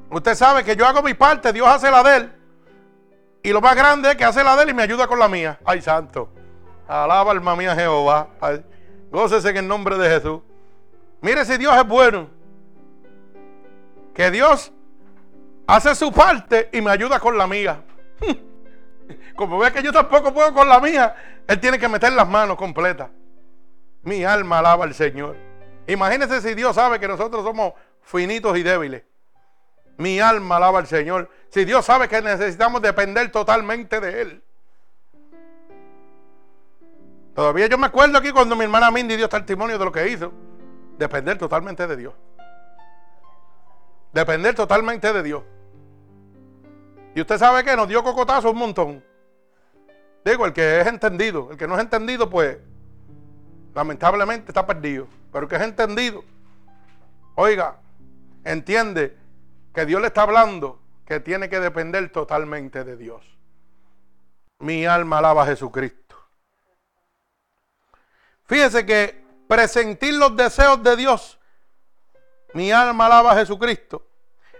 Usted sabe que yo hago mi parte, Dios hace la de Él. Y lo más grande es que hace la de Él y me ayuda con la mía. Ay, santo. Alaba alma mía Jehová. gócese en el nombre de Jesús. Mire si Dios es bueno. Que Dios hace su parte y me ayuda con la mía. Como ve que yo tampoco puedo con la mía, Él tiene que meter las manos completas. Mi alma alaba al Señor. Imagínense si Dios sabe que nosotros somos finitos y débiles. Mi alma alaba al Señor. Si Dios sabe que necesitamos depender totalmente de Él. Todavía yo me acuerdo aquí cuando mi hermana Mindy dio testimonio de lo que hizo. Depender totalmente de Dios. Depender totalmente de Dios. Y usted sabe que nos dio cocotazo un montón. Digo, el que es entendido. El que no es entendido, pues, lamentablemente está perdido. Pero que es entendido, oiga, entiende que Dios le está hablando que tiene que depender totalmente de Dios. Mi alma alaba a Jesucristo. Fíjese que presentir los deseos de Dios, mi alma alaba a Jesucristo,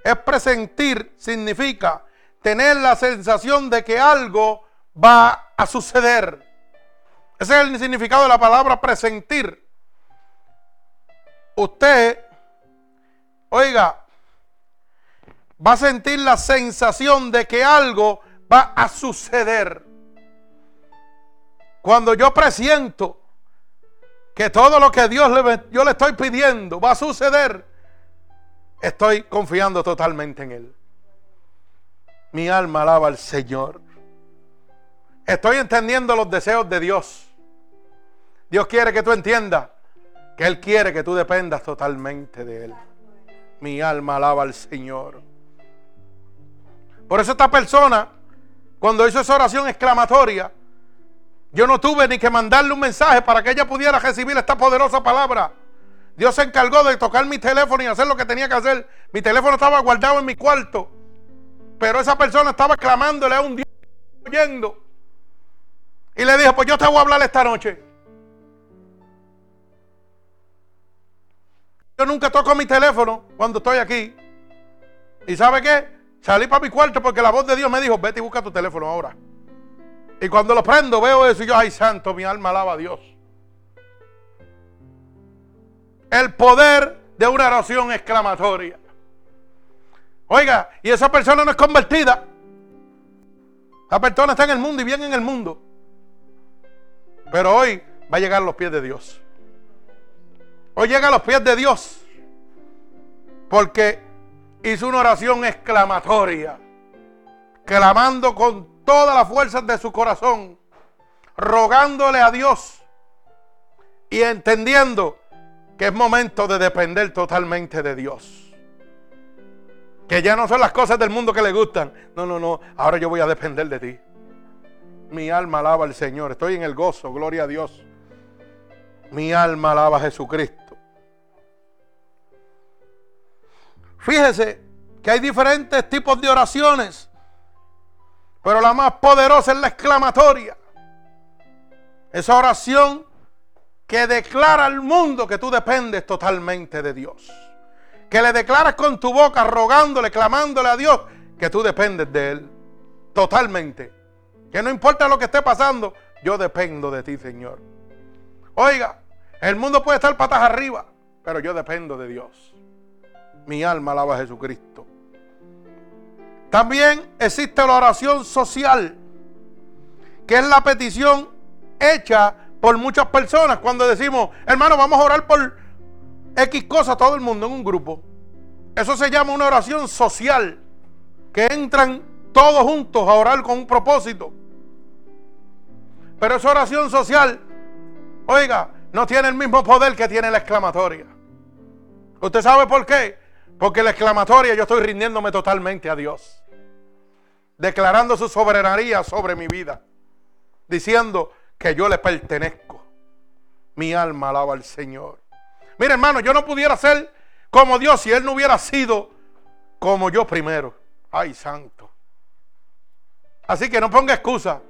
es presentir, significa tener la sensación de que algo va a suceder. Ese es el significado de la palabra presentir. Usted, oiga, va a sentir la sensación de que algo va a suceder. Cuando yo presiento que todo lo que Dios le, yo le estoy pidiendo va a suceder, estoy confiando totalmente en Él. Mi alma alaba al Señor. Estoy entendiendo los deseos de Dios. Dios quiere que tú entiendas que Él quiere que tú dependas totalmente de Él. Mi alma alaba al Señor. Por eso esta persona, cuando hizo esa oración exclamatoria, yo no tuve ni que mandarle un mensaje para que ella pudiera recibir esta poderosa palabra. Dios se encargó de tocar mi teléfono y hacer lo que tenía que hacer. Mi teléfono estaba guardado en mi cuarto. Pero esa persona estaba clamándole a un Dios oyendo. Y le dijo, pues yo te voy a hablar esta noche. Yo nunca toco mi teléfono cuando estoy aquí. ¿Y sabe qué? Salí para mi cuarto porque la voz de Dios me dijo, vete y busca tu teléfono ahora. Y cuando lo prendo veo eso y yo, ay santo, mi alma alaba a Dios. El poder de una oración exclamatoria. Oiga, y esa persona no es convertida. Esa persona está en el mundo y bien en el mundo. Pero hoy va a llegar a los pies de Dios. Hoy llega a los pies de Dios. Porque hizo una oración exclamatoria. Clamando con todas las fuerzas de su corazón, rogándole a Dios y entendiendo que es momento de depender totalmente de Dios. Que ya no son las cosas del mundo que le gustan. No, no, no. Ahora yo voy a depender de ti. Mi alma alaba al Señor. Estoy en el gozo. Gloria a Dios. Mi alma alaba a Jesucristo. Fíjese que hay diferentes tipos de oraciones. Pero la más poderosa es la exclamatoria. Esa oración que declara al mundo que tú dependes totalmente de Dios. Que le declaras con tu boca, rogándole, clamándole a Dios que tú dependes de Él. Totalmente. Que no importa lo que esté pasando, yo dependo de ti, Señor. Oiga, el mundo puede estar patas arriba, pero yo dependo de Dios. Mi alma alaba a Jesucristo. También existe la oración social, que es la petición hecha por muchas personas cuando decimos, hermano, vamos a orar por X cosa todo el mundo en un grupo. Eso se llama una oración social, que entran todos juntos a orar con un propósito. Pero esa oración social, oiga, no tiene el mismo poder que tiene la exclamatoria. ¿Usted sabe por qué? Porque la exclamatoria yo estoy rindiéndome totalmente a Dios declarando su soberanía sobre mi vida, diciendo que yo le pertenezco. Mi alma alaba al Señor. Mire, hermano, yo no pudiera ser como Dios si Él no hubiera sido como yo primero. Ay, santo. Así que no ponga excusa.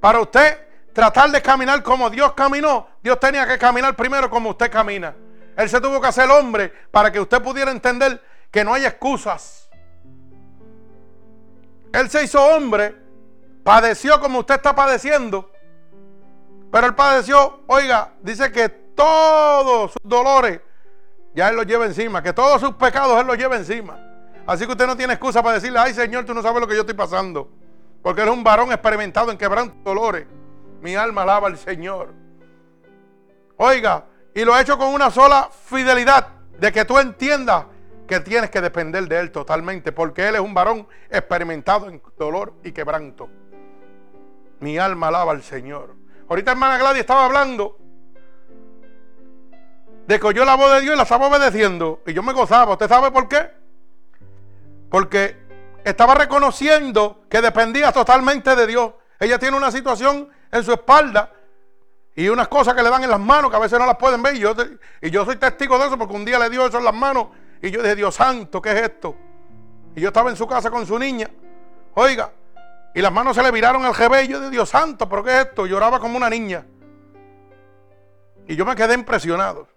Para usted tratar de caminar como Dios caminó, Dios tenía que caminar primero como usted camina. Él se tuvo que hacer hombre para que usted pudiera entender que no hay excusas. Él se hizo hombre, padeció como usted está padeciendo, pero él padeció, oiga, dice que todos sus dolores ya él los lleva encima, que todos sus pecados él los lleva encima. Así que usted no tiene excusa para decirle, ay Señor, tú no sabes lo que yo estoy pasando. Porque él es un varón experimentado en quebranto dolores. Mi alma alaba al Señor. Oiga, y lo ha hecho con una sola fidelidad de que tú entiendas que tienes que depender de Él totalmente, porque Él es un varón experimentado en dolor y quebranto. Mi alma alaba al Señor. Ahorita hermana Gladys estaba hablando de que oyó la voz de Dios y la estaba obedeciendo. Y yo me gozaba. ¿Usted sabe por qué? Porque estaba reconociendo que dependía totalmente de Dios. Ella tiene una situación en su espalda y unas cosas que le dan en las manos que a veces no las pueden ver. Y yo, y yo soy testigo de eso porque un día le dio eso en las manos y yo dije, Dios santo, ¿qué es esto? Y yo estaba en su casa con su niña. Oiga, y las manos se le viraron al rebello de Dios santo, ¿pero qué es esto? Lloraba como una niña. Y yo me quedé impresionado.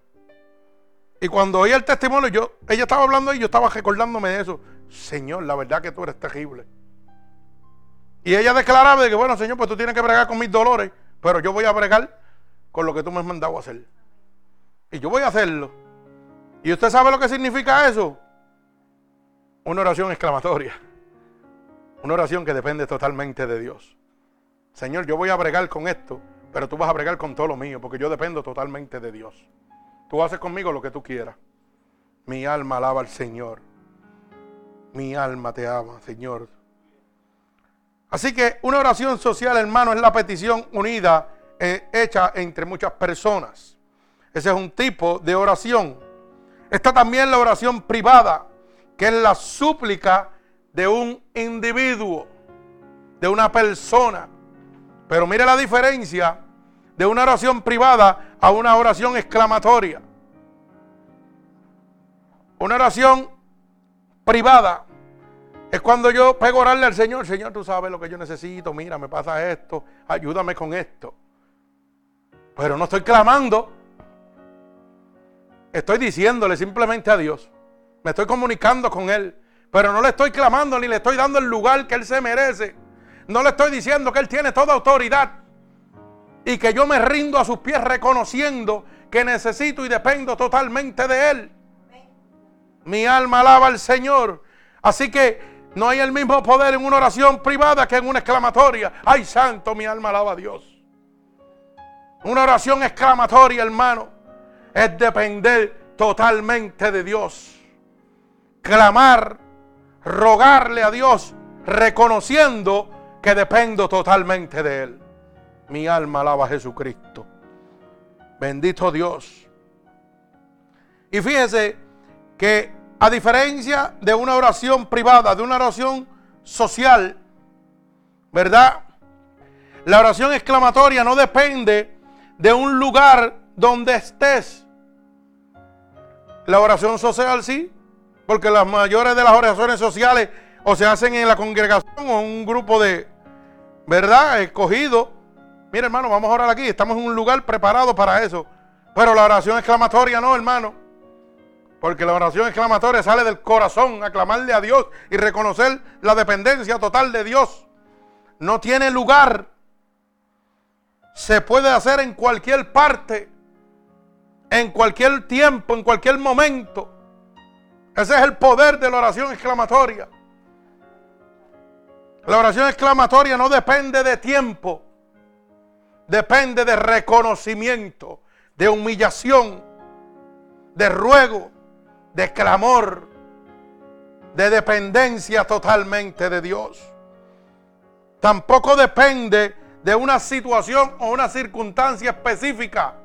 Y cuando oí el testimonio, yo, ella estaba hablando y yo estaba recordándome de eso. Señor, la verdad que tú eres terrible. Y ella declaraba de que, bueno, Señor, pues tú tienes que bregar con mis dolores, pero yo voy a bregar con lo que tú me has mandado a hacer. Y yo voy a hacerlo. ¿Y usted sabe lo que significa eso? Una oración exclamatoria. Una oración que depende totalmente de Dios. Señor, yo voy a bregar con esto, pero tú vas a bregar con todo lo mío, porque yo dependo totalmente de Dios. Tú haces conmigo lo que tú quieras. Mi alma alaba al Señor. Mi alma te ama, Señor. Así que una oración social, hermano, es la petición unida, eh, hecha entre muchas personas. Ese es un tipo de oración. Está también la oración privada, que es la súplica de un individuo, de una persona. Pero mire la diferencia de una oración privada a una oración exclamatoria. Una oración privada es cuando yo pego orarle al Señor, Señor, tú sabes lo que yo necesito, mira, me pasa esto, ayúdame con esto. Pero no estoy clamando, estoy diciéndole simplemente a Dios, me estoy comunicando con Él. Pero no le estoy clamando ni le estoy dando el lugar que Él se merece. No le estoy diciendo que Él tiene toda autoridad. Y que yo me rindo a sus pies reconociendo que necesito y dependo totalmente de Él. Mi alma alaba al Señor. Así que no hay el mismo poder en una oración privada que en una exclamatoria. Ay, santo, mi alma alaba a Dios. Una oración exclamatoria, hermano, es depender totalmente de Dios. Clamar rogarle a Dios reconociendo que dependo totalmente de Él. Mi alma alaba a Jesucristo. Bendito Dios. Y fíjese que a diferencia de una oración privada, de una oración social, ¿verdad? La oración exclamatoria no depende de un lugar donde estés. La oración social sí, porque las mayores de las oraciones sociales o se hacen en la congregación o en un grupo de, ¿verdad? Escogido. Mire, hermano, vamos a orar aquí. Estamos en un lugar preparado para eso. Pero la oración exclamatoria no, hermano. Porque la oración exclamatoria sale del corazón, aclamarle a Dios y reconocer la dependencia total de Dios. No tiene lugar. Se puede hacer en cualquier parte, en cualquier tiempo, en cualquier momento. Ese es el poder de la oración exclamatoria. La oración exclamatoria no depende de tiempo, depende de reconocimiento, de humillación, de ruego, de clamor, de dependencia totalmente de Dios. Tampoco depende de una situación o una circunstancia específica.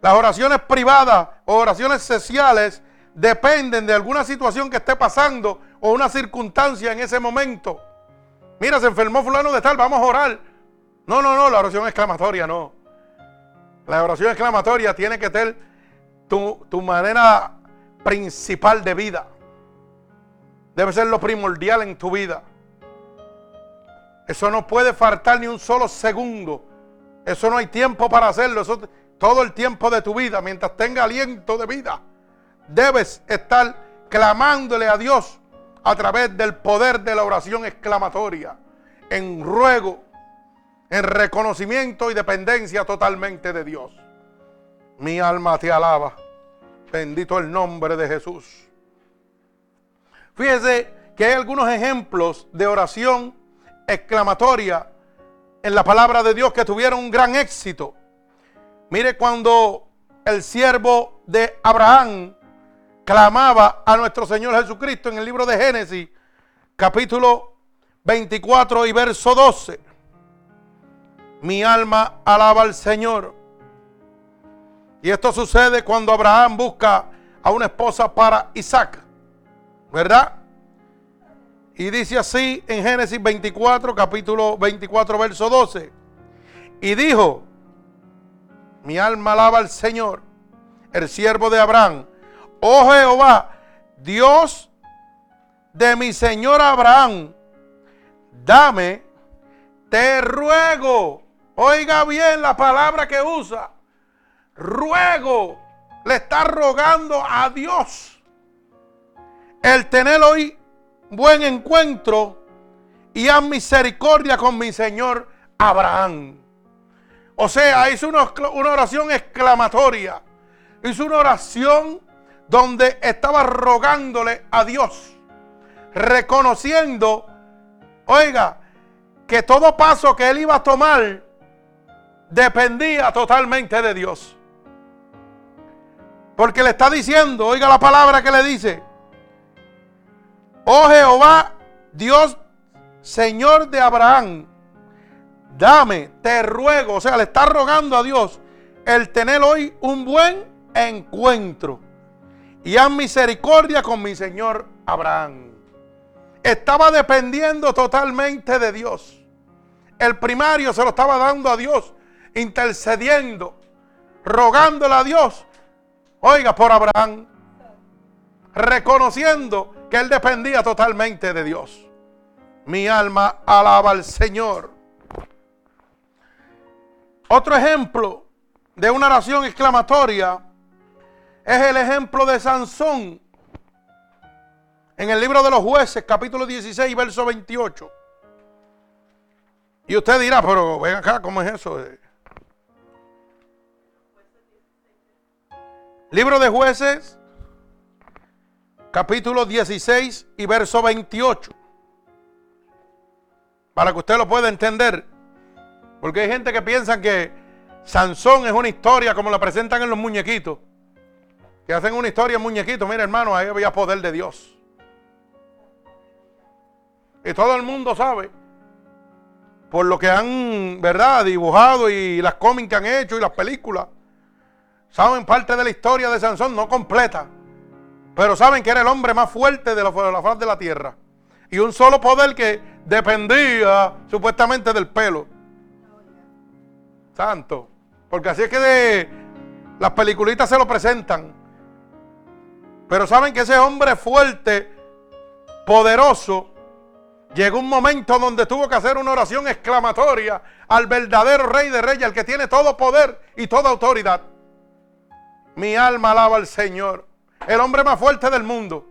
Las oraciones privadas o oraciones sociales dependen de alguna situación que esté pasando o una circunstancia en ese momento. Mira, se enfermó fulano de tal, vamos a orar. No, no, no, la oración exclamatoria no. La oración exclamatoria tiene que ser tu, tu manera principal de vida. Debe ser lo primordial en tu vida. Eso no puede faltar ni un solo segundo. Eso no hay tiempo para hacerlo. Eso todo el tiempo de tu vida, mientras tenga aliento de vida, debes estar clamándole a Dios a través del poder de la oración exclamatoria, en ruego, en reconocimiento y dependencia totalmente de Dios. Mi alma te alaba. Bendito el nombre de Jesús. Fíjese que hay algunos ejemplos de oración exclamatoria en la palabra de Dios que tuvieron un gran éxito. Mire cuando el siervo de Abraham clamaba a nuestro Señor Jesucristo en el libro de Génesis, capítulo 24 y verso 12. Mi alma alaba al Señor. Y esto sucede cuando Abraham busca a una esposa para Isaac. ¿Verdad? Y dice así en Génesis 24, capítulo 24, verso 12. Y dijo, mi alma alaba al Señor, el siervo de Abraham. Oh Jehová, Dios de mi Señor Abraham, dame, te ruego. Oiga bien la palabra que usa. Ruego. Le está rogando a Dios el tener hoy buen encuentro y a misericordia con mi Señor Abraham. O sea, hizo una, una oración exclamatoria. Hizo una oración donde estaba rogándole a Dios, reconociendo, oiga, que todo paso que él iba a tomar dependía totalmente de Dios. Porque le está diciendo, oiga la palabra que le dice, oh Jehová, Dios, Señor de Abraham, dame, te ruego, o sea, le está rogando a Dios el tener hoy un buen encuentro y haz misericordia con mi Señor Abraham. Estaba dependiendo totalmente de Dios. El primario se lo estaba dando a Dios, intercediendo, rogándole a Dios, oiga, por Abraham, reconociendo que él dependía totalmente de Dios. Mi alma alaba al Señor. Otro ejemplo de una oración exclamatoria es el ejemplo de Sansón. En el libro de los jueces, capítulo 16, verso 28. Y usted dirá, pero ven acá, ¿cómo es eso? Libro de jueces, capítulo 16 y verso 28. Para que usted lo pueda entender. Porque hay gente que piensa que Sansón es una historia como la presentan en los muñequitos. Que hacen una historia en muñequitos. Mira, hermano, ahí había poder de Dios. Y todo el mundo sabe, por lo que han, ¿verdad?, dibujado y las cómics que han hecho y las películas, saben parte de la historia de Sansón, no completa, pero saben que era el hombre más fuerte de la, de la faz de la tierra. Y un solo poder que dependía supuestamente del pelo. Santo. Porque así es que de las peliculitas se lo presentan. Pero saben que ese hombre fuerte, poderoso, llegó un momento donde tuvo que hacer una oración exclamatoria al verdadero rey de reyes, al que tiene todo poder y toda autoridad. Mi alma alaba al Señor, el hombre más fuerte del mundo.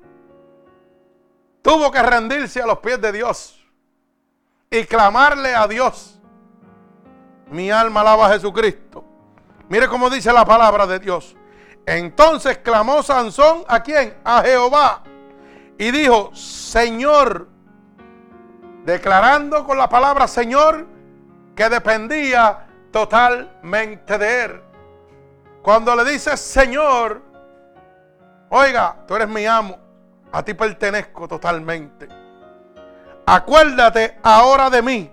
Tuvo que rendirse a los pies de Dios y clamarle a Dios. Mi alma alaba a Jesucristo. Mire cómo dice la palabra de Dios. Entonces clamó Sansón a quién? A Jehová. Y dijo, Señor, declarando con la palabra Señor que dependía totalmente de él. Cuando le dice Señor, oiga, tú eres mi amo, a ti pertenezco totalmente. Acuérdate ahora de mí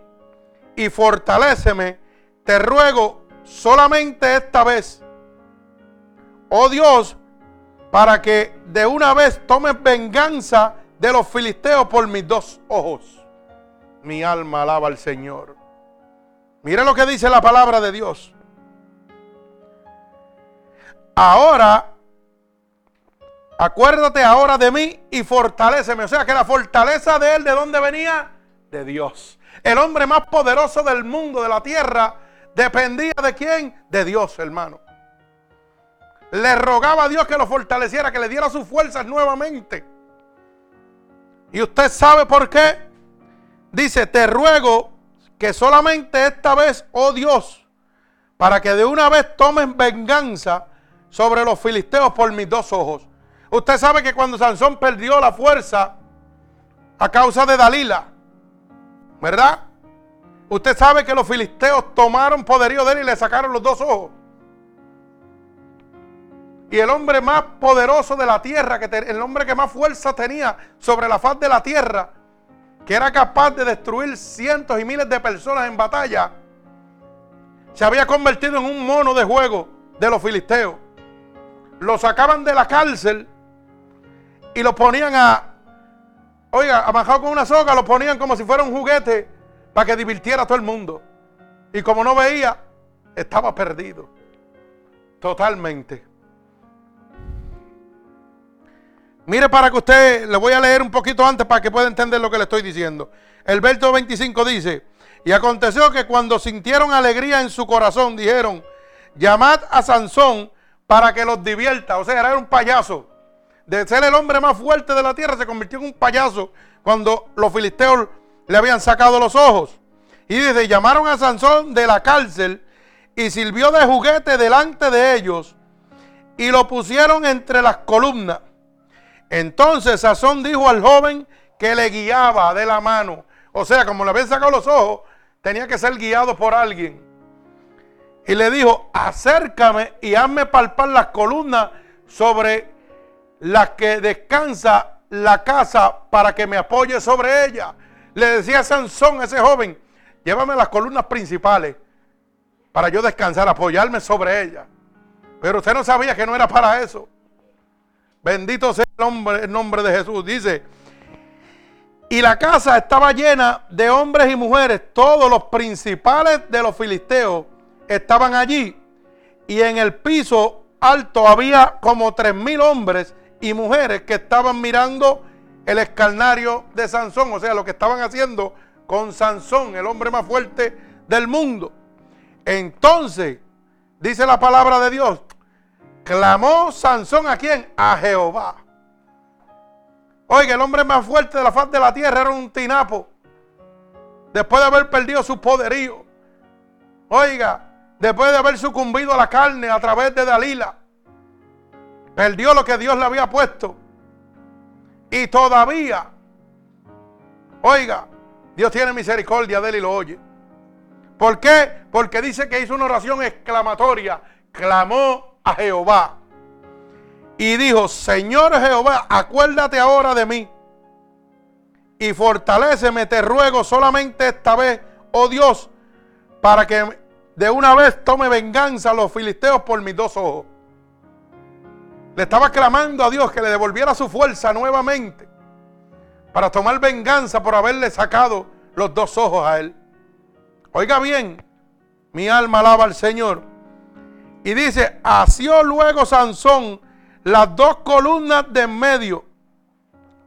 y fortaléceme, te ruego solamente esta vez oh Dios, para que de una vez tomes venganza de los filisteos por mis dos ojos. Mi alma alaba al Señor. Mira lo que dice la palabra de Dios. Ahora, acuérdate ahora de mí y fortaléceme. O sea que la fortaleza de él, ¿de dónde venía? De Dios. El hombre más poderoso del mundo, de la tierra, dependía de quién? De Dios, hermano le rogaba a Dios que lo fortaleciera, que le diera sus fuerzas nuevamente. Y usted sabe por qué. Dice, te ruego que solamente esta vez, oh Dios, para que de una vez tomen venganza sobre los filisteos por mis dos ojos. Usted sabe que cuando Sansón perdió la fuerza a causa de Dalila, ¿verdad? Usted sabe que los filisteos tomaron poderío de él y le sacaron los dos ojos. Y el hombre más poderoso de la tierra, el hombre que más fuerza tenía sobre la faz de la tierra, que era capaz de destruir cientos y miles de personas en batalla, se había convertido en un mono de juego de los filisteos. Lo sacaban de la cárcel y lo ponían a, oiga, amajado con una soga, lo ponían como si fuera un juguete para que divirtiera a todo el mundo. Y como no veía, estaba perdido. Totalmente. Mire para que usted, le voy a leer un poquito antes para que pueda entender lo que le estoy diciendo. El verso 25 dice, y aconteció que cuando sintieron alegría en su corazón, dijeron, llamad a Sansón para que los divierta. O sea, era un payaso. De ser el hombre más fuerte de la tierra, se convirtió en un payaso cuando los filisteos le habían sacado los ojos. Y dice, llamaron a Sansón de la cárcel y sirvió de juguete delante de ellos y lo pusieron entre las columnas. Entonces Sansón dijo al joven que le guiaba de la mano. O sea, como le habían sacado los ojos, tenía que ser guiado por alguien. Y le dijo, acércame y hazme palpar las columnas sobre las que descansa la casa para que me apoye sobre ella. Le decía Sansón a ese joven, llévame las columnas principales para yo descansar, apoyarme sobre ella. Pero usted no sabía que no era para eso. Bendito sea el nombre, el nombre de Jesús. Dice, y la casa estaba llena de hombres y mujeres. Todos los principales de los filisteos estaban allí. Y en el piso alto había como tres mil hombres y mujeres que estaban mirando el escarnario de Sansón. O sea, lo que estaban haciendo con Sansón, el hombre más fuerte del mundo. Entonces, dice la palabra de Dios, clamó Sansón a quién? A Jehová. Oiga, el hombre más fuerte de la faz de la tierra era un tinapo. Después de haber perdido su poderío. Oiga, después de haber sucumbido a la carne a través de Dalila. Perdió lo que Dios le había puesto. Y todavía, oiga, Dios tiene misericordia de él y lo oye. ¿Por qué? Porque dice que hizo una oración exclamatoria. Clamó a Jehová. Y dijo, Señor Jehová, acuérdate ahora de mí. Y fortaléceme, te ruego solamente esta vez, oh Dios, para que de una vez tome venganza a los filisteos por mis dos ojos. Le estaba clamando a Dios que le devolviera su fuerza nuevamente para tomar venganza por haberle sacado los dos ojos a él. Oiga bien, mi alma alaba al Señor. Y dice, asió luego Sansón las dos columnas de en medio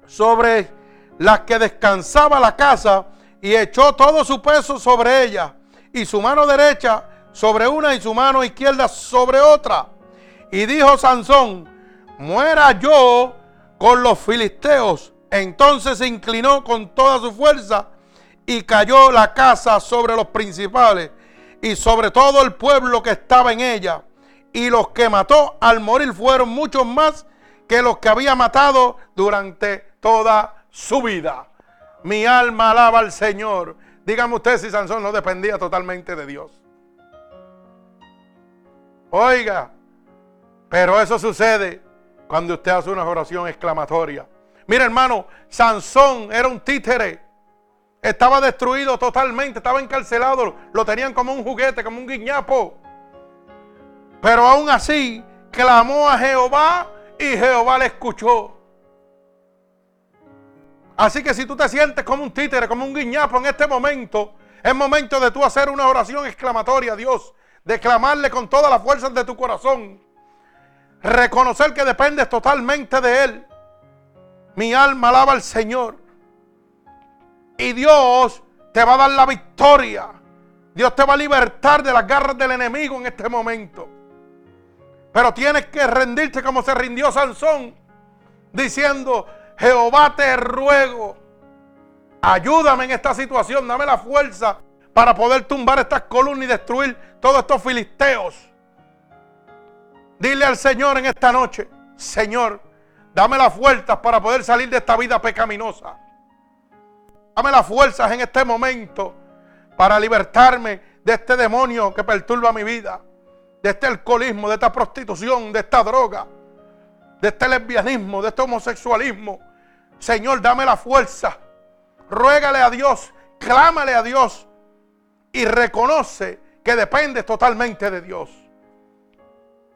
sobre las que descansaba la casa y echó todo su peso sobre ella y su mano derecha sobre una y su mano izquierda sobre otra. Y dijo Sansón, muera yo con los filisteos. Entonces se inclinó con toda su fuerza y cayó la casa sobre los principales y sobre todo el pueblo que estaba en ella. Y los que mató al morir fueron muchos más que los que había matado durante toda su vida. Mi alma alaba al Señor. Dígame usted si Sansón no dependía totalmente de Dios. Oiga, pero eso sucede cuando usted hace una oración exclamatoria. Mira hermano, Sansón era un títere estaba destruido totalmente, estaba encarcelado, lo tenían como un juguete, como un guiñapo. Pero aún así clamó a Jehová y Jehová le escuchó. Así que si tú te sientes como un títere, como un guiñapo en este momento, es momento de tú hacer una oración exclamatoria a Dios, de clamarle con todas las fuerzas de tu corazón, reconocer que dependes totalmente de Él. Mi alma alaba al Señor. Y Dios te va a dar la victoria. Dios te va a libertar de las garras del enemigo en este momento. Pero tienes que rendirte como se rindió Sansón, diciendo, Jehová te ruego, ayúdame en esta situación, dame la fuerza para poder tumbar estas columnas y destruir todos estos filisteos. Dile al Señor en esta noche, Señor, dame las fuerzas para poder salir de esta vida pecaminosa. Dame las fuerzas en este momento para libertarme de este demonio que perturba mi vida, de este alcoholismo, de esta prostitución, de esta droga, de este lesbianismo, de este homosexualismo. Señor, dame la fuerza. Ruégale a Dios, clámale a Dios y reconoce que dependes totalmente de Dios.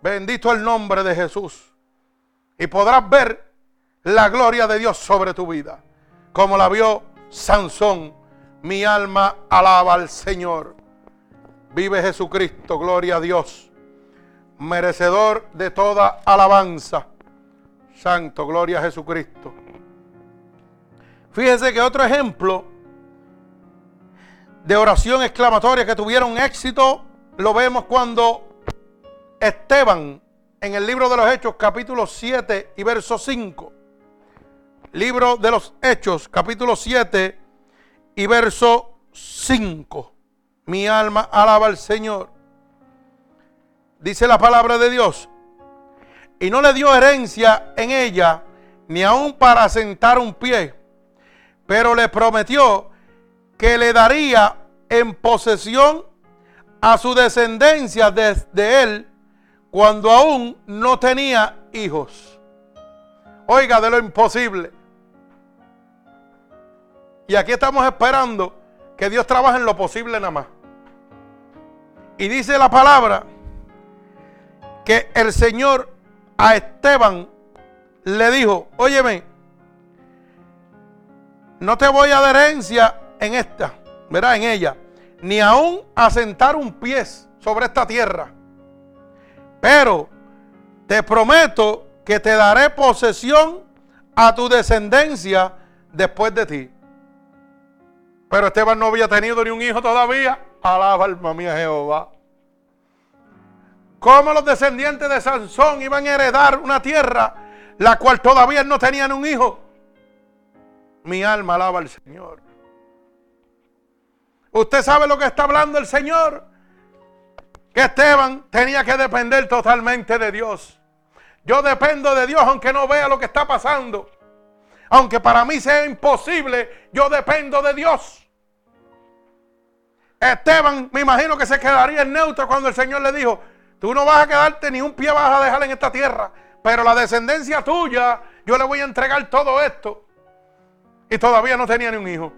Bendito el nombre de Jesús. Y podrás ver la gloria de Dios sobre tu vida. como la vio Sansón. Mi alma alaba al Señor. Vive Jesucristo, gloria a Dios. Merecedor de toda alabanza. Santo, gloria a Jesucristo. Fíjese que otro ejemplo de oración exclamatoria que tuvieron éxito lo vemos cuando Esteban en el libro de los Hechos capítulo 7 y verso 5. Libro de los Hechos capítulo 7 y verso 5. Mi alma alaba al Señor. Dice la palabra de Dios. Y no le dio herencia en ella, ni aun para sentar un pie, pero le prometió que le daría en posesión a su descendencia desde él cuando aún no tenía hijos. Oiga, de lo imposible. Y aquí estamos esperando que Dios trabaje en lo posible nada más. Y dice la palabra que el Señor a Esteban le dijo, óyeme, no te voy a dar herencia en esta, verá, en ella, ni aún asentar un pie sobre esta tierra. Pero te prometo que te daré posesión a tu descendencia después de ti. Pero Esteban no había tenido ni un hijo todavía. Alaba alma mía Jehová. ¿Cómo los descendientes de Sansón iban a heredar una tierra la cual todavía no tenían un hijo? Mi alma alaba al Señor. Usted sabe lo que está hablando el Señor. Que Esteban tenía que depender totalmente de Dios. Yo dependo de Dios aunque no vea lo que está pasando. Aunque para mí sea imposible, yo dependo de Dios. Esteban, me imagino que se quedaría en neutro cuando el Señor le dijo, tú no vas a quedarte ni un pie vas a dejar en esta tierra, pero la descendencia tuya, yo le voy a entregar todo esto. Y todavía no tenía ni un hijo.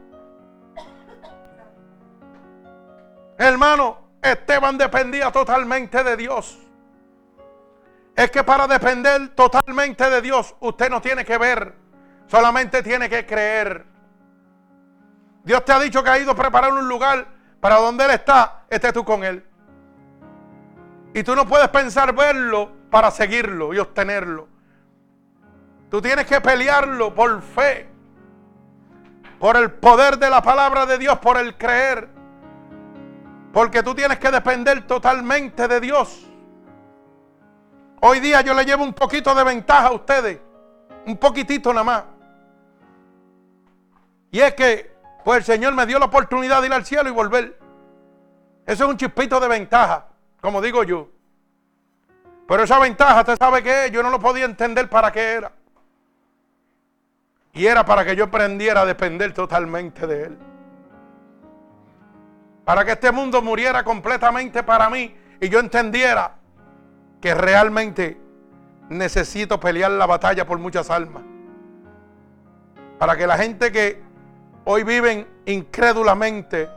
Hermano, Esteban dependía totalmente de Dios. Es que para depender totalmente de Dios, usted no tiene que ver, solamente tiene que creer. Dios te ha dicho que ha ido a preparar un lugar para donde Él está, estés tú con Él. Y tú no puedes pensar verlo para seguirlo y obtenerlo. Tú tienes que pelearlo por fe, por el poder de la palabra de Dios, por el creer. Porque tú tienes que depender totalmente de Dios. Hoy día yo le llevo un poquito de ventaja a ustedes. Un poquitito nada más. Y es que, pues el Señor me dio la oportunidad de ir al cielo y volver. Eso es un chispito de ventaja, como digo yo. Pero esa ventaja, usted sabe que yo no lo podía entender para qué era. Y era para que yo aprendiera a depender totalmente de Él para que este mundo muriera completamente para mí y yo entendiera que realmente necesito pelear la batalla por muchas almas. Para que la gente que hoy viven incrédulamente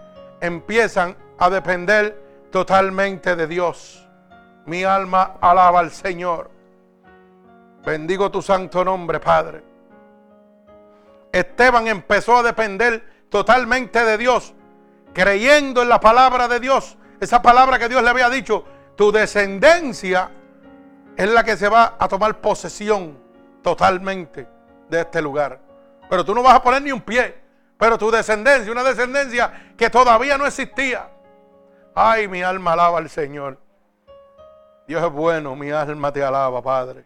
empiezan a depender totalmente de Dios. Mi alma alaba al Señor. Bendigo tu santo nombre, Padre. Esteban empezó a depender totalmente de Dios creyendo en la palabra de Dios, esa palabra que Dios le había dicho, tu descendencia es la que se va a tomar posesión totalmente de este lugar. Pero tú no vas a poner ni un pie, pero tu descendencia, una descendencia que todavía no existía. Ay, mi alma alaba al Señor. Dios es bueno, mi alma te alaba, Padre.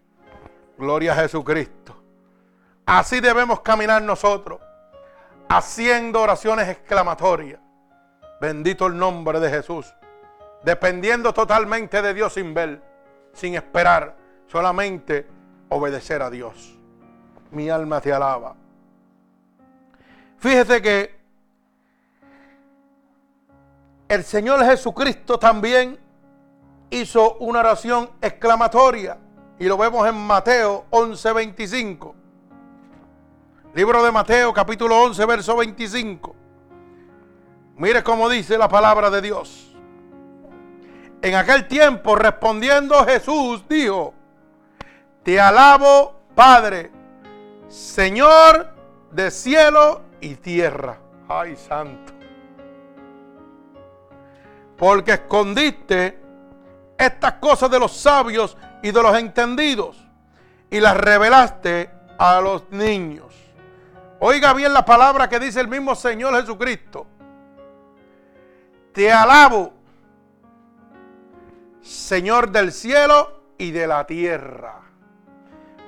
Gloria a Jesucristo. Así debemos caminar nosotros, haciendo oraciones exclamatorias. Bendito el nombre de Jesús. Dependiendo totalmente de Dios sin ver, sin esperar, solamente obedecer a Dios. Mi alma te alaba. Fíjese que el Señor Jesucristo también hizo una oración exclamatoria y lo vemos en Mateo 11:25. Libro de Mateo capítulo 11 verso 25. Mire cómo dice la palabra de Dios. En aquel tiempo respondiendo Jesús dijo, te alabo Padre, Señor de cielo y tierra. Ay, santo. Porque escondiste estas cosas de los sabios y de los entendidos y las revelaste a los niños. Oiga bien la palabra que dice el mismo Señor Jesucristo. Te alabo, Señor del cielo y de la tierra.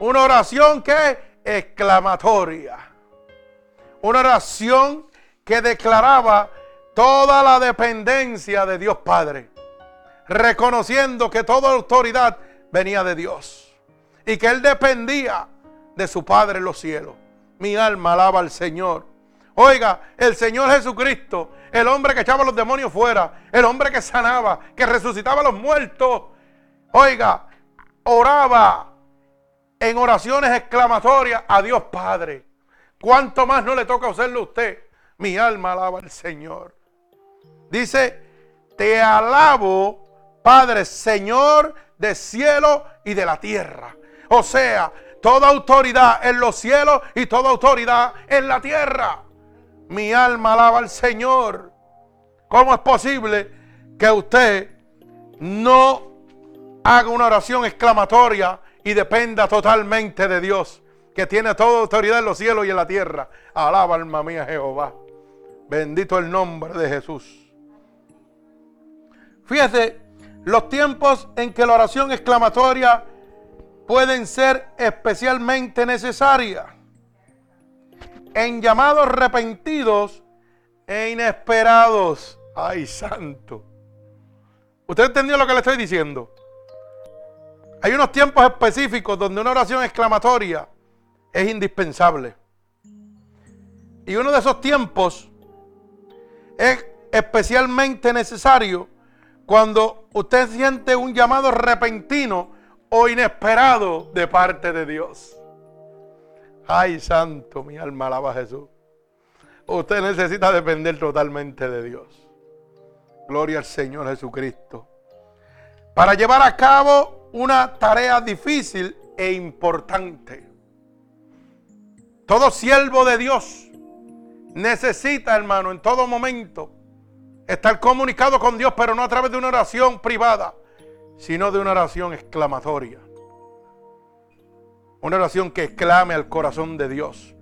Una oración que exclamatoria. Una oración que declaraba toda la dependencia de Dios Padre. Reconociendo que toda autoridad venía de Dios. Y que Él dependía de su Padre en los cielos. Mi alma alaba al Señor. Oiga, el Señor Jesucristo, el hombre que echaba los demonios fuera, el hombre que sanaba, que resucitaba a los muertos. Oiga, oraba en oraciones exclamatorias a Dios Padre. ¿Cuánto más no le toca hacerlo a usted? Mi alma alaba al Señor. Dice, te alabo, Padre, Señor de cielo y de la tierra. O sea, toda autoridad en los cielos y toda autoridad en la tierra. Mi alma alaba al Señor. ¿Cómo es posible que usted no haga una oración exclamatoria y dependa totalmente de Dios, que tiene toda autoridad en los cielos y en la tierra? Alaba alma mía Jehová. Bendito el nombre de Jesús. Fíjese, los tiempos en que la oración exclamatoria pueden ser especialmente necesarias. En llamados repentidos e inesperados. Ay, santo. ¿Usted entendió lo que le estoy diciendo? Hay unos tiempos específicos donde una oración exclamatoria es indispensable. Y uno de esos tiempos es especialmente necesario cuando usted siente un llamado repentino o inesperado de parte de Dios. Ay, santo, mi alma alaba a Jesús. Usted necesita depender totalmente de Dios. Gloria al Señor Jesucristo. Para llevar a cabo una tarea difícil e importante. Todo siervo de Dios necesita, hermano, en todo momento estar comunicado con Dios, pero no a través de una oración privada, sino de una oración exclamatoria. Una oración que exclame al corazón de Dios,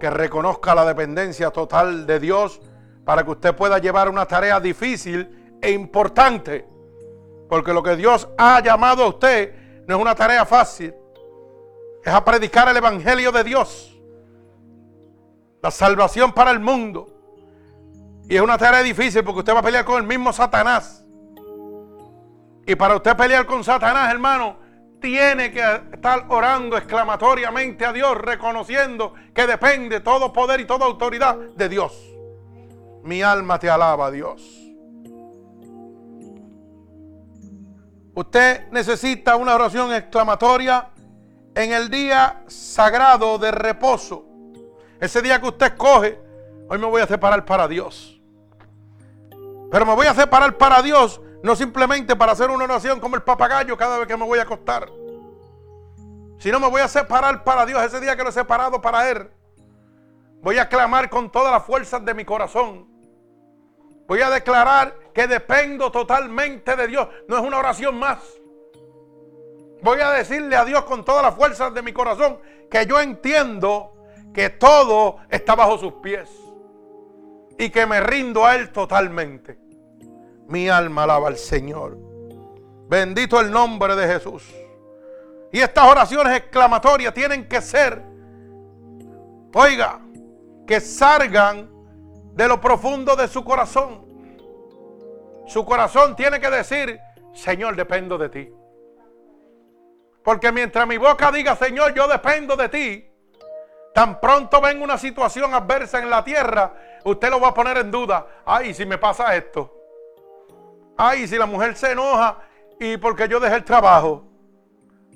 que reconozca la dependencia total de Dios para que usted pueda llevar una tarea difícil e importante. Porque lo que Dios ha llamado a usted no es una tarea fácil, es a predicar el Evangelio de Dios, la salvación para el mundo. Y es una tarea difícil porque usted va a pelear con el mismo Satanás. Y para usted pelear con Satanás, hermano, tiene que estar orando exclamatoriamente a Dios, reconociendo que depende todo poder y toda autoridad de Dios. Mi alma te alaba, Dios. Usted necesita una oración exclamatoria en el día sagrado de reposo. Ese día que usted escoge, hoy me voy a separar para Dios. Pero me voy a separar para Dios no simplemente para hacer una oración como el papagayo cada vez que me voy a acostar. Sino me voy a separar para Dios ese día que lo he separado para Él. Voy a clamar con todas las fuerzas de mi corazón. Voy a declarar que dependo totalmente de Dios. No es una oración más. Voy a decirle a Dios con todas las fuerzas de mi corazón que yo entiendo que todo está bajo sus pies. Y que me rindo a Él totalmente. Mi alma alaba al Señor. Bendito el nombre de Jesús. Y estas oraciones exclamatorias tienen que ser, oiga, que salgan de lo profundo de su corazón. Su corazón tiene que decir, Señor, dependo de ti. Porque mientras mi boca diga, Señor, yo dependo de ti, tan pronto venga una situación adversa en la tierra, usted lo va a poner en duda. Ay, si me pasa esto. Ay, si la mujer se enoja y porque yo dejé el trabajo.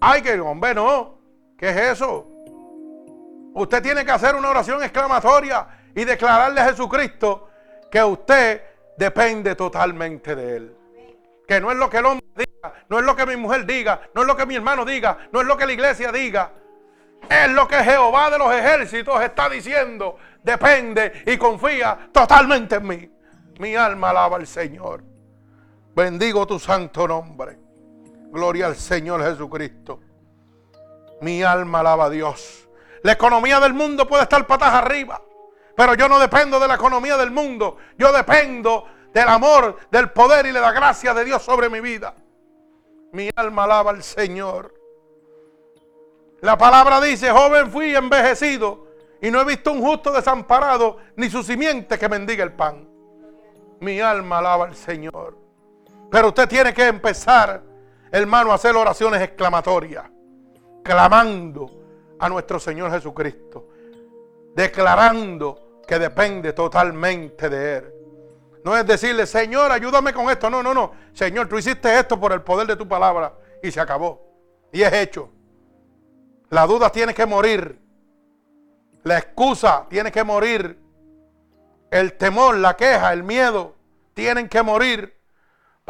Ay, que hombre, no. ¿Qué es eso? Usted tiene que hacer una oración exclamatoria y declararle a Jesucristo que usted depende totalmente de Él. Que no es lo que el hombre diga, no es lo que mi mujer diga, no es lo que mi hermano diga, no es lo que la iglesia diga. Es lo que Jehová de los ejércitos está diciendo. depende y confía totalmente en mí. Mi alma alaba al Señor. Bendigo tu santo nombre. Gloria al Señor Jesucristo. Mi alma alaba a Dios. La economía del mundo puede estar patas arriba. Pero yo no dependo de la economía del mundo. Yo dependo del amor, del poder y de la gracia de Dios sobre mi vida. Mi alma alaba al Señor. La palabra dice, joven fui envejecido y no he visto un justo desamparado ni su simiente que mendiga el pan. Mi alma alaba al Señor. Pero usted tiene que empezar, hermano, a hacer oraciones exclamatorias, clamando a nuestro Señor Jesucristo, declarando que depende totalmente de Él. No es decirle, Señor, ayúdame con esto. No, no, no. Señor, tú hiciste esto por el poder de tu palabra y se acabó. Y es hecho. La duda tiene que morir. La excusa tiene que morir. El temor, la queja, el miedo tienen que morir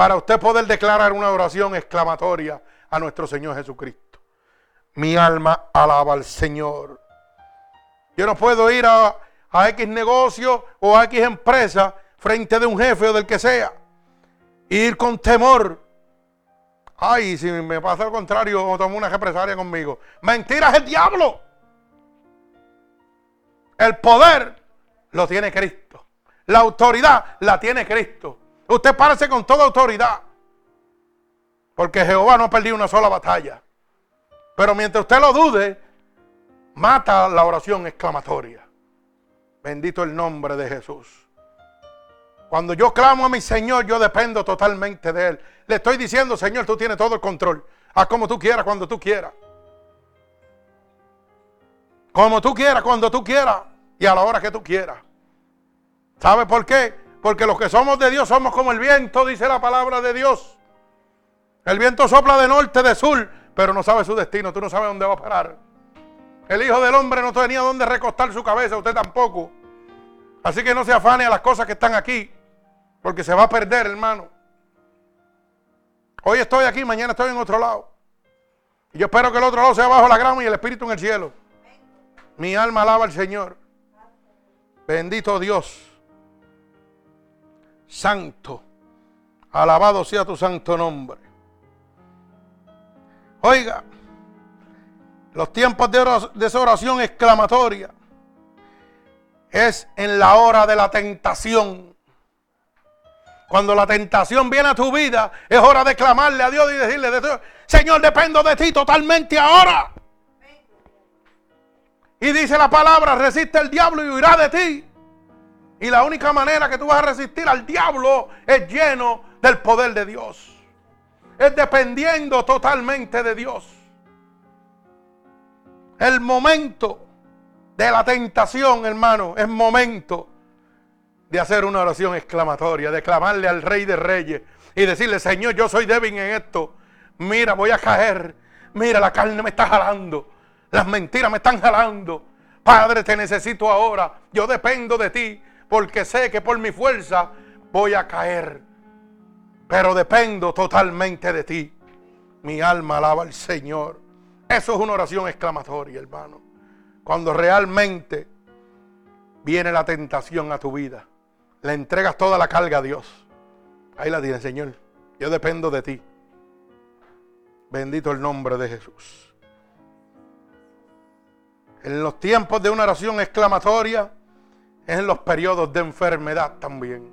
para usted poder declarar una oración exclamatoria a nuestro Señor Jesucristo. Mi alma alaba al Señor. Yo no puedo ir a, X negocio o a X empresa frente de un jefe o del que sea. Ir con temor. Ay, si me pasa lo contrario, o tomo una represalia conmigo. Mentira es el diablo. El poder lo tiene Cristo. La autoridad la tiene Cristo. Usted párese con toda autoridad. Porque Jehová no ha perdido una sola batalla. Pero mientras usted lo dude, mata la oración exclamatoria. Bendito el nombre de Jesús. Cuando yo clamo a mi Señor, yo dependo totalmente de Él. Le estoy diciendo, Señor, tú tienes todo el control. Haz como tú quieras, cuando tú quieras. Como tú quieras, cuando tú quieras. Y a la hora que tú quieras. ¿Sabe por qué? Porque los que somos de Dios somos como el viento, dice la palabra de Dios. El viento sopla de norte, de sur, pero no sabe su destino. Tú no sabes dónde va a parar. El Hijo del Hombre no tenía dónde recostar su cabeza, usted tampoco. Así que no se afane a las cosas que están aquí. Porque se va a perder, hermano. Hoy estoy aquí, mañana estoy en otro lado. Y yo espero que el otro lado sea bajo la grama y el Espíritu en el cielo. Mi alma alaba al Señor. Bendito Dios. Santo. Alabado sea tu santo nombre. Oiga, los tiempos de, esa oración exclamatoria es en la hora de la tentación. Cuando la tentación viene a tu vida, es hora de clamarle a Dios y decirle, Señor, dependo de ti totalmente ahora. Y dice la palabra, resiste el diablo y huirá de ti. Y la única manera que tú vas a resistir al diablo es lleno del poder de Dios. Es dependiendo totalmente de Dios. El momento de la tentación, hermano, es momento de hacer una oración exclamatoria, de clamarle al Rey de Reyes y decirle, Señor, yo soy débil en esto. Mira, voy a caer. Mira, la carne me está jalando. Las mentiras me están jalando. Padre, te necesito ahora. Yo dependo de ti porque sé que por mi fuerza voy a caer. Pero dependo totalmente de ti. Mi alma alaba al Señor. Eso es una oración exclamatoria, hermano. Cuando realmente viene la tentación a tu vida le entregas toda la carga a Dios. Ahí la tienes, Señor. Yo dependo de ti. Bendito el nombre de Jesús. En los tiempos de una oración exclamatoria, es en los periodos de enfermedad también.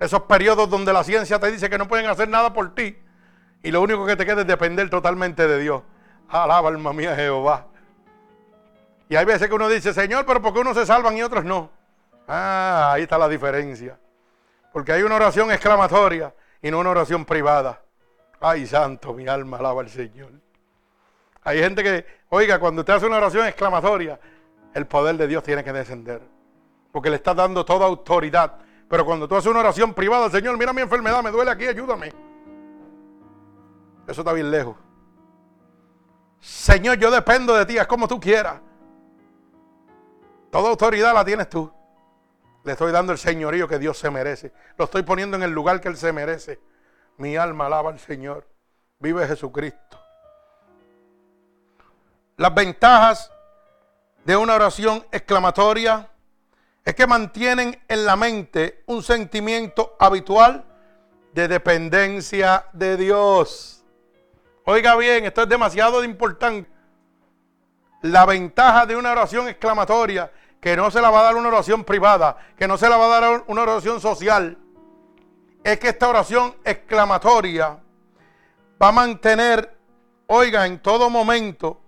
Esos periodos donde la ciencia te dice que no pueden hacer nada por ti y lo único que te queda es depender totalmente de Dios. Alaba alma mía Jehová. Y hay veces que uno dice, Señor, pero ¿por qué unos se salvan y otros no? Ah, ahí está la diferencia. Porque hay una oración exclamatoria y no una oración privada. Ay, santo, mi alma alaba al Señor. Hay gente que, oiga, cuando usted hace una oración exclamatoria, el poder de Dios tiene que descender. Porque le está dando toda autoridad. Pero cuando tú haces una oración privada, Señor, mira mi enfermedad, me duele aquí, ayúdame. Eso está bien lejos. Señor, yo dependo de ti, es como tú quieras. Toda autoridad la tienes tú. Le estoy dando el señorío que Dios se merece. Lo estoy poniendo en el lugar que Él se merece. Mi alma alaba al Señor. Vive Jesucristo. Las ventajas de una oración exclamatoria es que mantienen en la mente un sentimiento habitual de dependencia de Dios. Oiga bien, esto es demasiado importante. La ventaja de una oración exclamatoria, que no se la va a dar una oración privada, que no se la va a dar una oración social, es que esta oración exclamatoria va a mantener, oiga, en todo momento,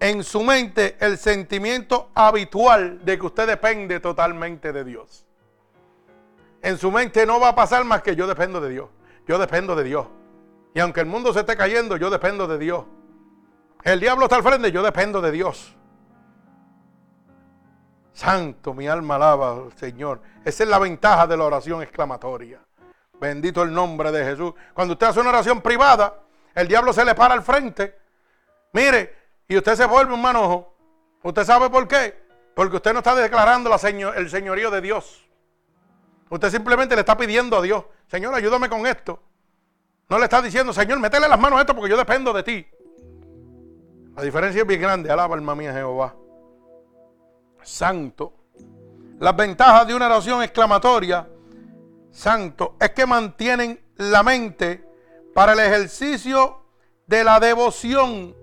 en su mente el sentimiento habitual de que usted depende totalmente de Dios. En su mente no va a pasar más que yo dependo de Dios. Yo dependo de Dios. Y aunque el mundo se esté cayendo, yo dependo de Dios. El diablo está al frente, yo dependo de Dios. Santo, mi alma alaba al Señor. Esa es la ventaja de la oración exclamatoria. Bendito el nombre de Jesús. Cuando usted hace una oración privada, el diablo se le para al frente. Mire, y usted se vuelve un manojo. ¿Usted sabe por qué? Porque usted no está declarando la el señorío de Dios. Usted simplemente le está pidiendo a Dios, Señor, ayúdame con esto. No le está diciendo, Señor, métele las manos a esto porque yo dependo de ti. La diferencia es bien grande. Alaba alma mía Jehová. Santo. Las ventajas de una oración exclamatoria, santo, es que mantienen la mente para el ejercicio de la devoción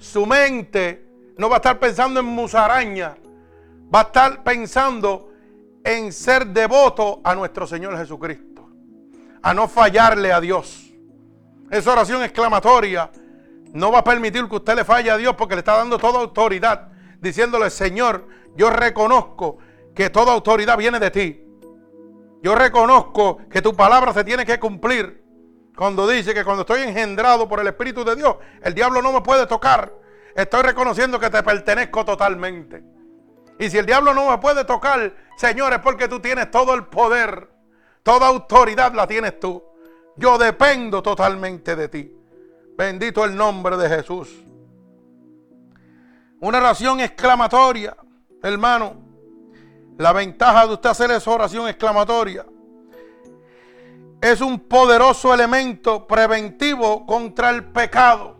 su mente no va a estar pensando en musaraña, va a estar pensando en ser devoto a nuestro Señor Jesucristo, a no fallarle a Dios. Esa oración exclamatoria no va a permitir que usted le falle a Dios porque le está dando toda autoridad, diciéndole, Señor, yo reconozco que toda autoridad viene de ti. Yo reconozco que tu palabra se tiene que cumplir. Cuando dice que cuando estoy engendrado por el Espíritu de Dios, el diablo no me puede tocar. Estoy reconociendo que te pertenezco totalmente. Y si el diablo no me puede tocar, Señor, es porque tú tienes todo el poder. Toda autoridad la tienes tú. Yo dependo totalmente de ti. Bendito el nombre de Jesús. Una oración exclamatoria, hermano. La ventaja de usted hacer esa oración exclamatoria es un poderoso elemento preventivo contra el pecado.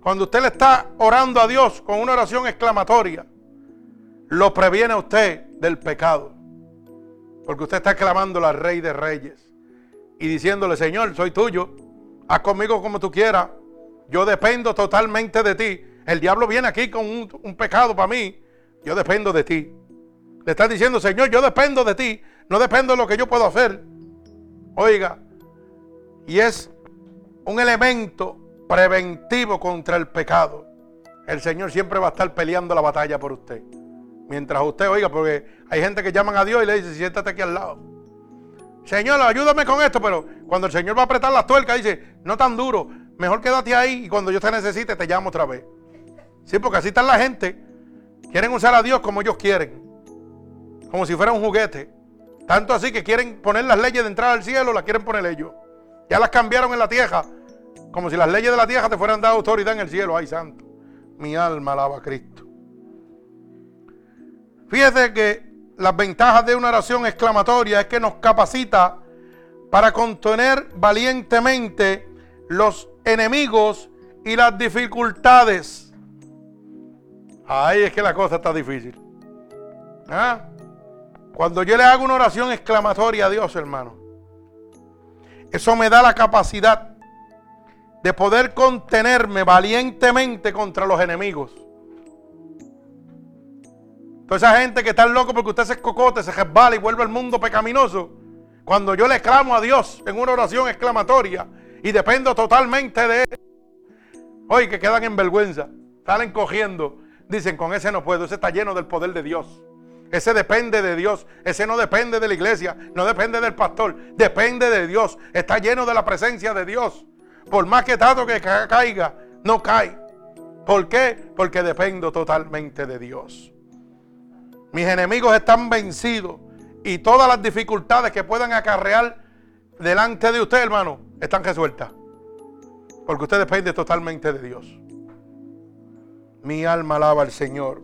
Cuando usted le está orando a Dios con una oración exclamatoria, lo previene a usted del pecado. Porque usted está clamando al Rey de Reyes y diciéndole, Señor, soy tuyo, haz conmigo como tú quieras, yo dependo totalmente de ti. El diablo viene aquí con un, pecado para mí, yo dependo de ti. Le está diciendo, Señor, yo dependo de ti, no dependo de lo que yo puedo hacer. Oiga, y es un elemento preventivo contra el pecado. El Señor siempre va a estar peleando la batalla por usted. Mientras usted oiga, porque hay gente que llaman a Dios y le dice, siéntate aquí al lado. Señor, ayúdame con esto, pero cuando el Señor va a apretar las tuercas, dice, no tan duro, mejor quédate ahí y cuando yo te necesite te llamo otra vez. Sí, porque así está la gente. Quieren usar a Dios como ellos quieren. Como si fuera un juguete. Tanto así que quieren poner las leyes de entrar al cielo, las quieren poner ellos. Ya las cambiaron en la tierra. Como si las leyes de la tierra te fueran dado autoridad en el cielo. Ay, santo. Mi alma alaba a Cristo. Fíjese que las ventajas de una oración exclamatoria es que nos capacita para contener valientemente los enemigos y las dificultades. Ay, es que la cosa está difícil. ¿Ah? Cuando yo le hago una oración exclamatoria a Dios, hermano, eso me da la capacidad de poder contenerme valientemente contra los enemigos. Toda esa gente que está loco porque usted se escocote, se resbala y vuelve al mundo pecaminoso. Cuando yo le clamo a Dios en una oración exclamatoria y dependo totalmente de Él, hoy que quedan en vergüenza, salen cogiendo, dicen con ese no puedo, ese está lleno del poder de Dios. Ese depende de Dios. Ese no depende de la iglesia. No depende del pastor. Depende de Dios. Está lleno de la presencia de Dios. Por más que tanto que caiga, no cae. ¿Por qué? Porque dependo totalmente de Dios. Mis enemigos están vencidos. Y todas las dificultades que puedan acarrear delante de usted, hermano, están resueltas. Porque usted depende totalmente de Dios. Mi alma alaba al Señor.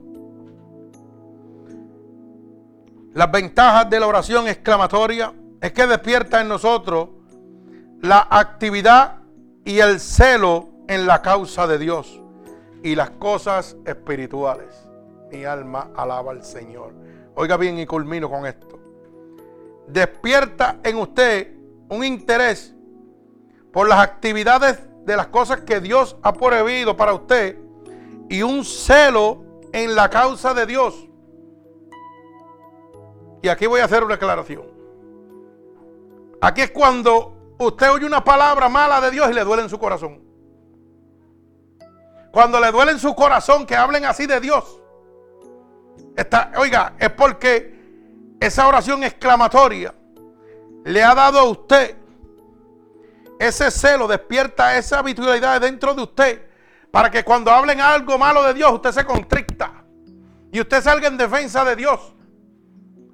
Las ventajas de la oración exclamatoria es que despierta en nosotros la actividad y el celo en la causa de Dios y las cosas espirituales. Mi alma alaba al Señor. Oiga bien y culmino con esto. Despierta en usted un interés por las actividades de las cosas que Dios ha prohibido para usted y un celo en la causa de Dios. Y aquí voy a hacer una aclaración. Aquí es cuando usted oye una palabra mala de Dios y le duele en su corazón. Cuando le duele en su corazón que hablen así de Dios. Está, oiga, es porque esa oración exclamatoria le ha dado a usted ese celo, despierta esa habitualidad dentro de usted para que cuando hablen algo malo de Dios usted se constricta y usted salga en defensa de Dios.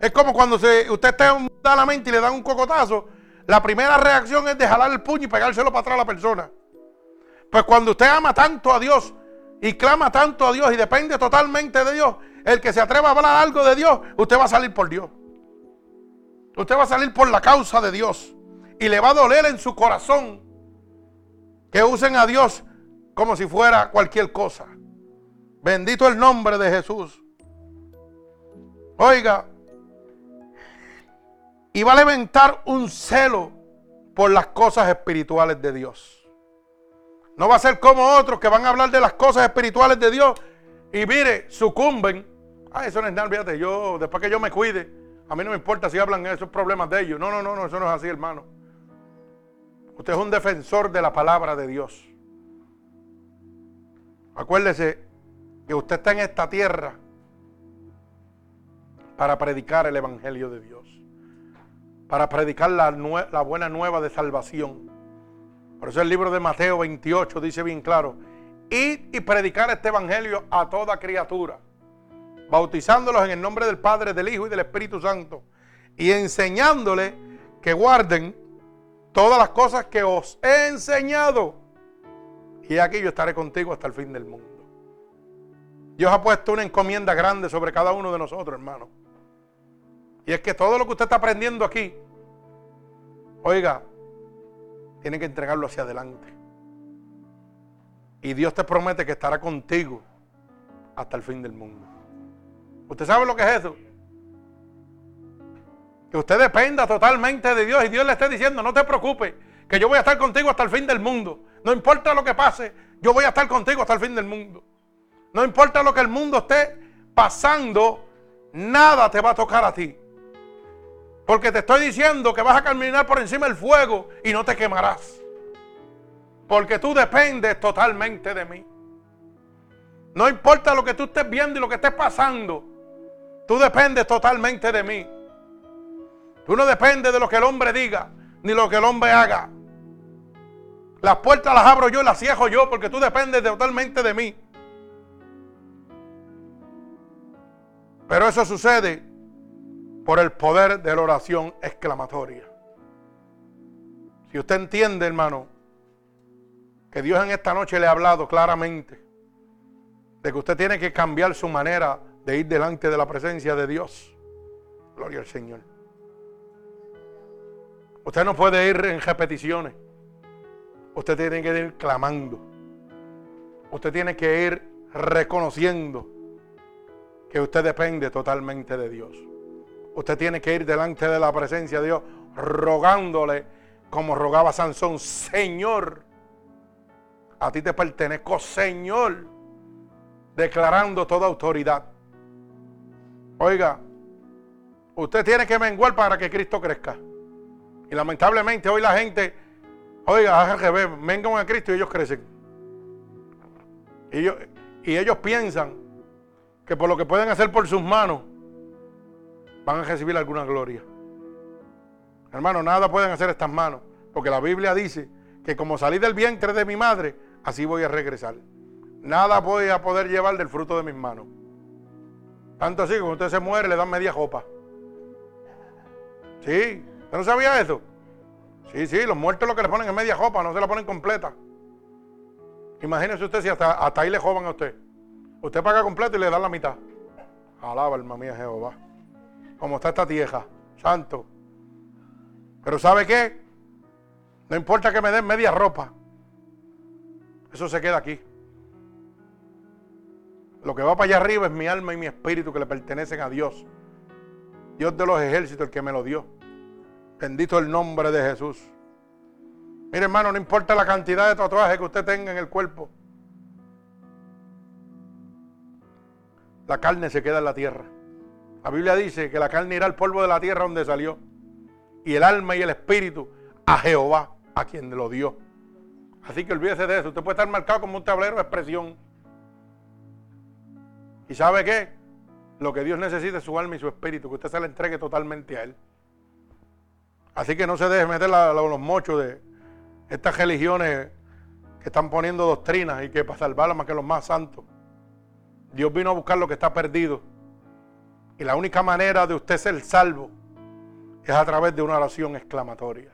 Es como cuando se, usted está da la mente y le dan un cocotazo, la primera reacción es de jalar el puño y pegárselo para atrás a la persona. Pues cuando usted ama tanto a Dios y clama tanto a Dios y depende totalmente de Dios, el que se atreva a hablar algo de Dios, usted va a salir por Dios. Usted va a salir por la causa de Dios. Y le va a doler en su corazón que usen a Dios como si fuera cualquier cosa. Bendito el nombre de Jesús. Oiga, y va a levantar un celo por las cosas espirituales de Dios. No va a ser como otros que van a hablar de las cosas espirituales de Dios y mire, sucumben. Ah, eso no es nada, fíjate, yo, después que yo me cuide, a mí no me importa si hablan esos problemas de ellos. No, no, no, no, eso no es así, hermano. Usted es un defensor de la palabra de Dios. Acuérdese que usted está en esta tierra para predicar el Evangelio de Dios. Para predicar la, buena nueva de salvación por eso el libro de Mateo 28 dice bien claro, id y predicar este evangelio a toda criatura, bautizándolos en el nombre del Padre, del Hijo y del Espíritu Santo, y enseñándoles que guarden todas las cosas que os he enseñado. Y aquí yo estaré contigo hasta el fin del mundo. Dios ha puesto una encomienda grande sobre cada uno de nosotros, hermano. Y es que todo lo que usted está aprendiendo aquí, oiga, tiene que entregarlo hacia adelante. Y Dios te promete que estará contigo hasta el fin del mundo. ¿Usted sabe lo que es eso? Que usted dependa totalmente de Dios y Dios le esté diciendo, no te preocupes, que yo voy a estar contigo hasta el fin del mundo. No importa lo que pase, yo voy a estar contigo hasta el fin del mundo. No importa lo que el mundo esté pasando, nada te va a tocar a ti. Porque te estoy diciendo que vas a caminar por encima del fuego y no te quemarás. Porque tú dependes totalmente de mí. No importa lo que tú estés viendo y lo que estés pasando. Tú dependes totalmente de mí. Tú no dependes de lo que el hombre diga, ni lo que el hombre haga. Las puertas las abro yo y las cierro yo porque tú dependes totalmente de mí. Pero eso sucede por el poder de la oración exclamatoria. Si usted entiende, hermano, que Dios en esta noche le ha hablado claramente de que usted tiene que cambiar su manera de ir delante de la presencia de Dios. Gloria al Señor. Usted no puede ir en repeticiones. Usted tiene que ir clamando. Usted tiene que ir reconociendo que usted depende totalmente de Dios. Usted tiene que ir delante de la presencia de Dios rogándole como rogaba Sansón, Señor, a ti te pertenezco, Señor, declarando toda autoridad. Oiga, usted tiene que menguar para que Cristo crezca. Y lamentablemente hoy la gente, oiga, vengan a Cristo y ellos crecen. Y ellos, y ellos piensan que por lo que pueden hacer por sus manos, van a recibir alguna gloria. Hermano, nada pueden hacer estas manos, porque la Biblia dice que como salí del vientre de mi madre, así voy a regresar. Nada voy a poder llevar del fruto de mis manos. Tanto así que cuando usted se muere le dan media copa. Sí, ¿usted no sabía eso? Sí, sí, los muertos lo que le ponen es media copa, no se la ponen completa. Imagínese usted si hasta, hasta ahí le joban a usted. Usted paga completo y le dan la mitad. Alaba alma mía Jehová como está esta tierra, santo. Pero ¿sabe qué? No importa que me den media ropa. Eso se queda aquí. Lo que va para allá arriba es mi alma y mi espíritu que le pertenecen a Dios. Dios de los ejércitos, el que me lo dio. Bendito el nombre de Jesús. Mire hermano, no importa la cantidad de tatuajes que usted tenga en el cuerpo. La carne se queda en la tierra. La Biblia dice que la carne irá al polvo de la tierra donde salió. Y el alma y el espíritu a Jehová, a quien lo dio. Así que olvídese de eso. Usted puede estar marcado como un tablero de expresión. ¿Y sabe qué? Lo que Dios necesita es su alma y su espíritu, que usted se le entregue totalmente a Él. Así que no se deje meter los mochos de estas religiones que están poniendo doctrinas y que para salvarla más que los más santos. Dios vino a buscar lo que está perdido. Y la única manera de usted ser salvo es a través de una oración exclamatoria.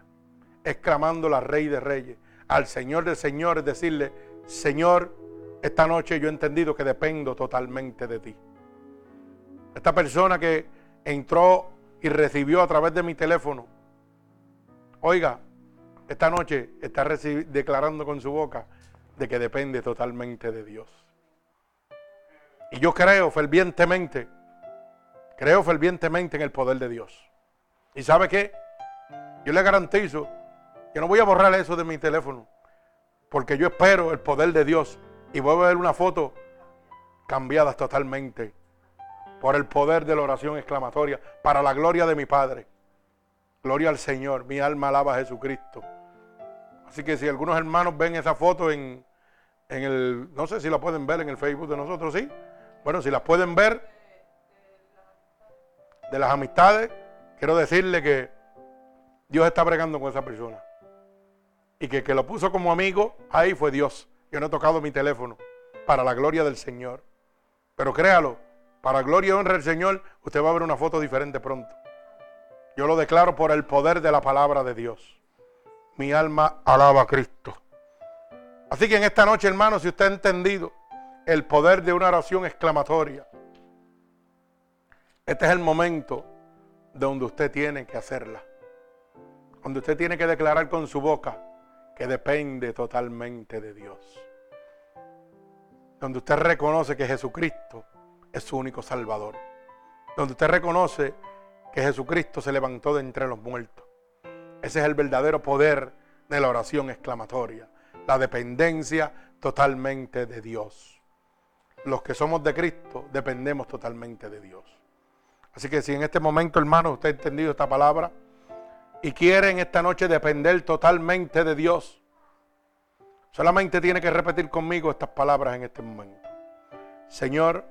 Exclamando al Rey de Reyes, al Señor de Señores, decirle, Señor, esta noche yo he entendido que dependo totalmente de ti. Esta persona que entró y recibió a través de mi teléfono Oiga, esta noche está declarando con su boca de que depende totalmente de Dios. Y yo creo fervientemente, creo fervientemente en el poder de Dios. ¿Y sabe qué? Yo le garantizo que no voy a borrar eso de mi teléfono, porque yo espero el poder de Dios y voy a ver una foto cambiada totalmente por el poder de la oración exclamatoria para la gloria de mi Padre. Gloria al Señor, mi alma alaba a Jesucristo. Así que si algunos hermanos ven esa foto en, el, no sé si la pueden ver en el Facebook de nosotros, sí. Bueno, si las pueden ver de las amistades, quiero decirle que Dios está bregando con esa persona. Y que que lo puso como amigo, ahí fue Dios. Yo no he tocado mi teléfono para la gloria del Señor. Pero créalo, para gloria y honra del Señor, usted va a ver una foto diferente pronto. Yo lo declaro por el poder de la palabra de Dios. Mi alma alaba a Cristo. Así que en esta noche, hermano, si usted ha entendido el poder de una oración exclamatoria, este es el momento donde usted tiene que hacerla. Donde usted tiene que declarar con su boca que depende totalmente de Dios. Donde usted reconoce que Jesucristo es su único Salvador. Donde usted reconoce que Jesucristo se levantó de entre los muertos. Ese es el verdadero poder de la oración exclamatoria. La dependencia totalmente de Dios. Los que somos de Cristo dependemos totalmente de Dios. Así que si en este momento, hermano, usted ha entendido esta palabra y quiere en esta noche depender totalmente de Dios, solamente tiene que repetir conmigo estas palabras en este momento. Señor,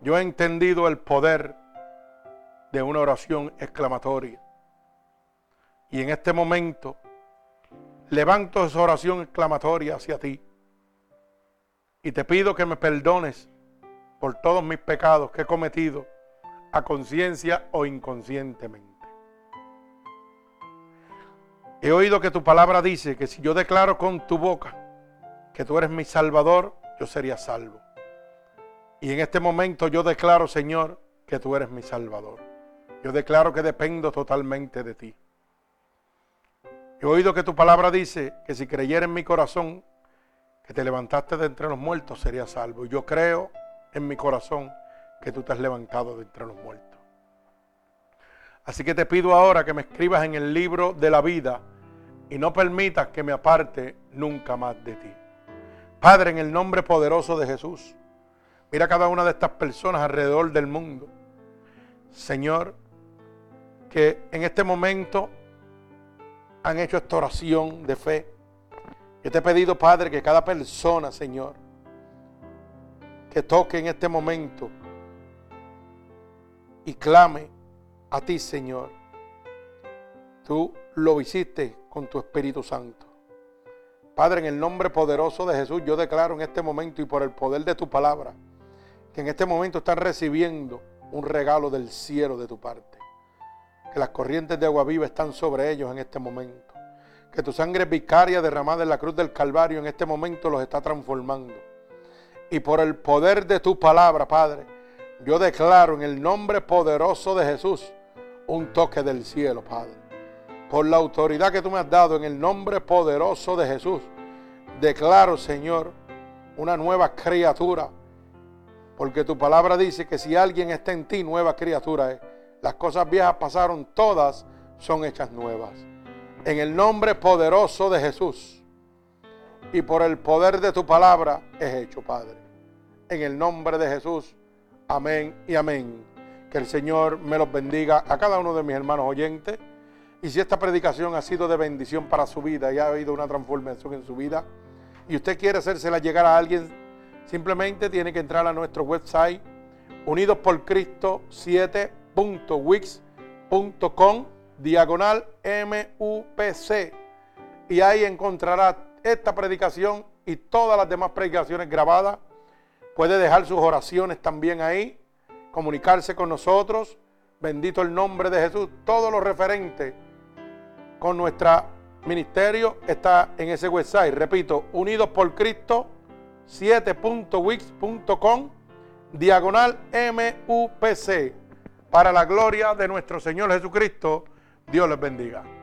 yo he entendido el poder de una oración exclamatoria. Y en este momento levanto esa oración exclamatoria hacia ti. Y te pido que me perdones por todos mis pecados que he cometido a conciencia o inconscientemente. He oído que tu palabra dice que si yo declaro con tu boca que tú eres mi salvador, yo sería salvo. Y en este momento yo declaro, Señor, que tú eres mi salvador. Yo declaro que dependo totalmente de ti. He oído que tu palabra dice que si creyera en mi corazón que te levantaste de entre los muertos, sería salvo. Yo creo en mi corazón que tú te has levantado de entre los muertos. Así que te pido ahora que me escribas en el libro de la vida y no permitas que me aparte nunca más de ti. Padre, en el nombre poderoso de Jesús, mira cada una de estas personas alrededor del mundo. Señor, que en este momento han hecho esta oración de fe. Yo te he pedido, Padre, que cada persona, Señor, que toque en este momento y clame a ti, Señor, tú lo hiciste con tu Espíritu Santo. Padre, en el nombre poderoso de Jesús, yo declaro en este momento y por el poder de tu palabra, que en este momento están recibiendo un regalo del cielo de tu parte que las corrientes de agua viva están sobre ellos en este momento. Que tu sangre vicaria derramada en la cruz del Calvario en este momento los está transformando. Y por el poder de tu palabra, Padre, yo declaro en el nombre poderoso de Jesús un toque del cielo, Padre. Por la autoridad que tú me has dado en el nombre poderoso de Jesús, declaro, Señor, una nueva criatura Porque tu palabra dice que si alguien está en ti, nueva criatura es. Las cosas viejas pasaron, todas son hechas nuevas. En el nombre poderoso de Jesús y por el poder de tu palabra es hecho, Padre. En el nombre de Jesús. Amén y amén. Que el Señor me los bendiga a cada uno de mis hermanos oyentes. Y si esta predicación ha sido de bendición para su vida y ha habido una transformación en su vida, y usted quiere hacérsela llegar a alguien, simplemente tiene que entrar a nuestro website unidosporcristo 7.wix.com diagonal MUPC y ahí encontrará esta predicación y todas las demás predicaciones grabadas. Puede dejar sus oraciones también ahí, comunicarse con nosotros. Bendito el nombre de Jesús. Todo lo referente con nuestro ministerio está en ese website. Repito, unidos por Cristo 7.wix.com diagonal MUPC. Para la gloria de nuestro Señor Jesucristo, Dios les bendiga.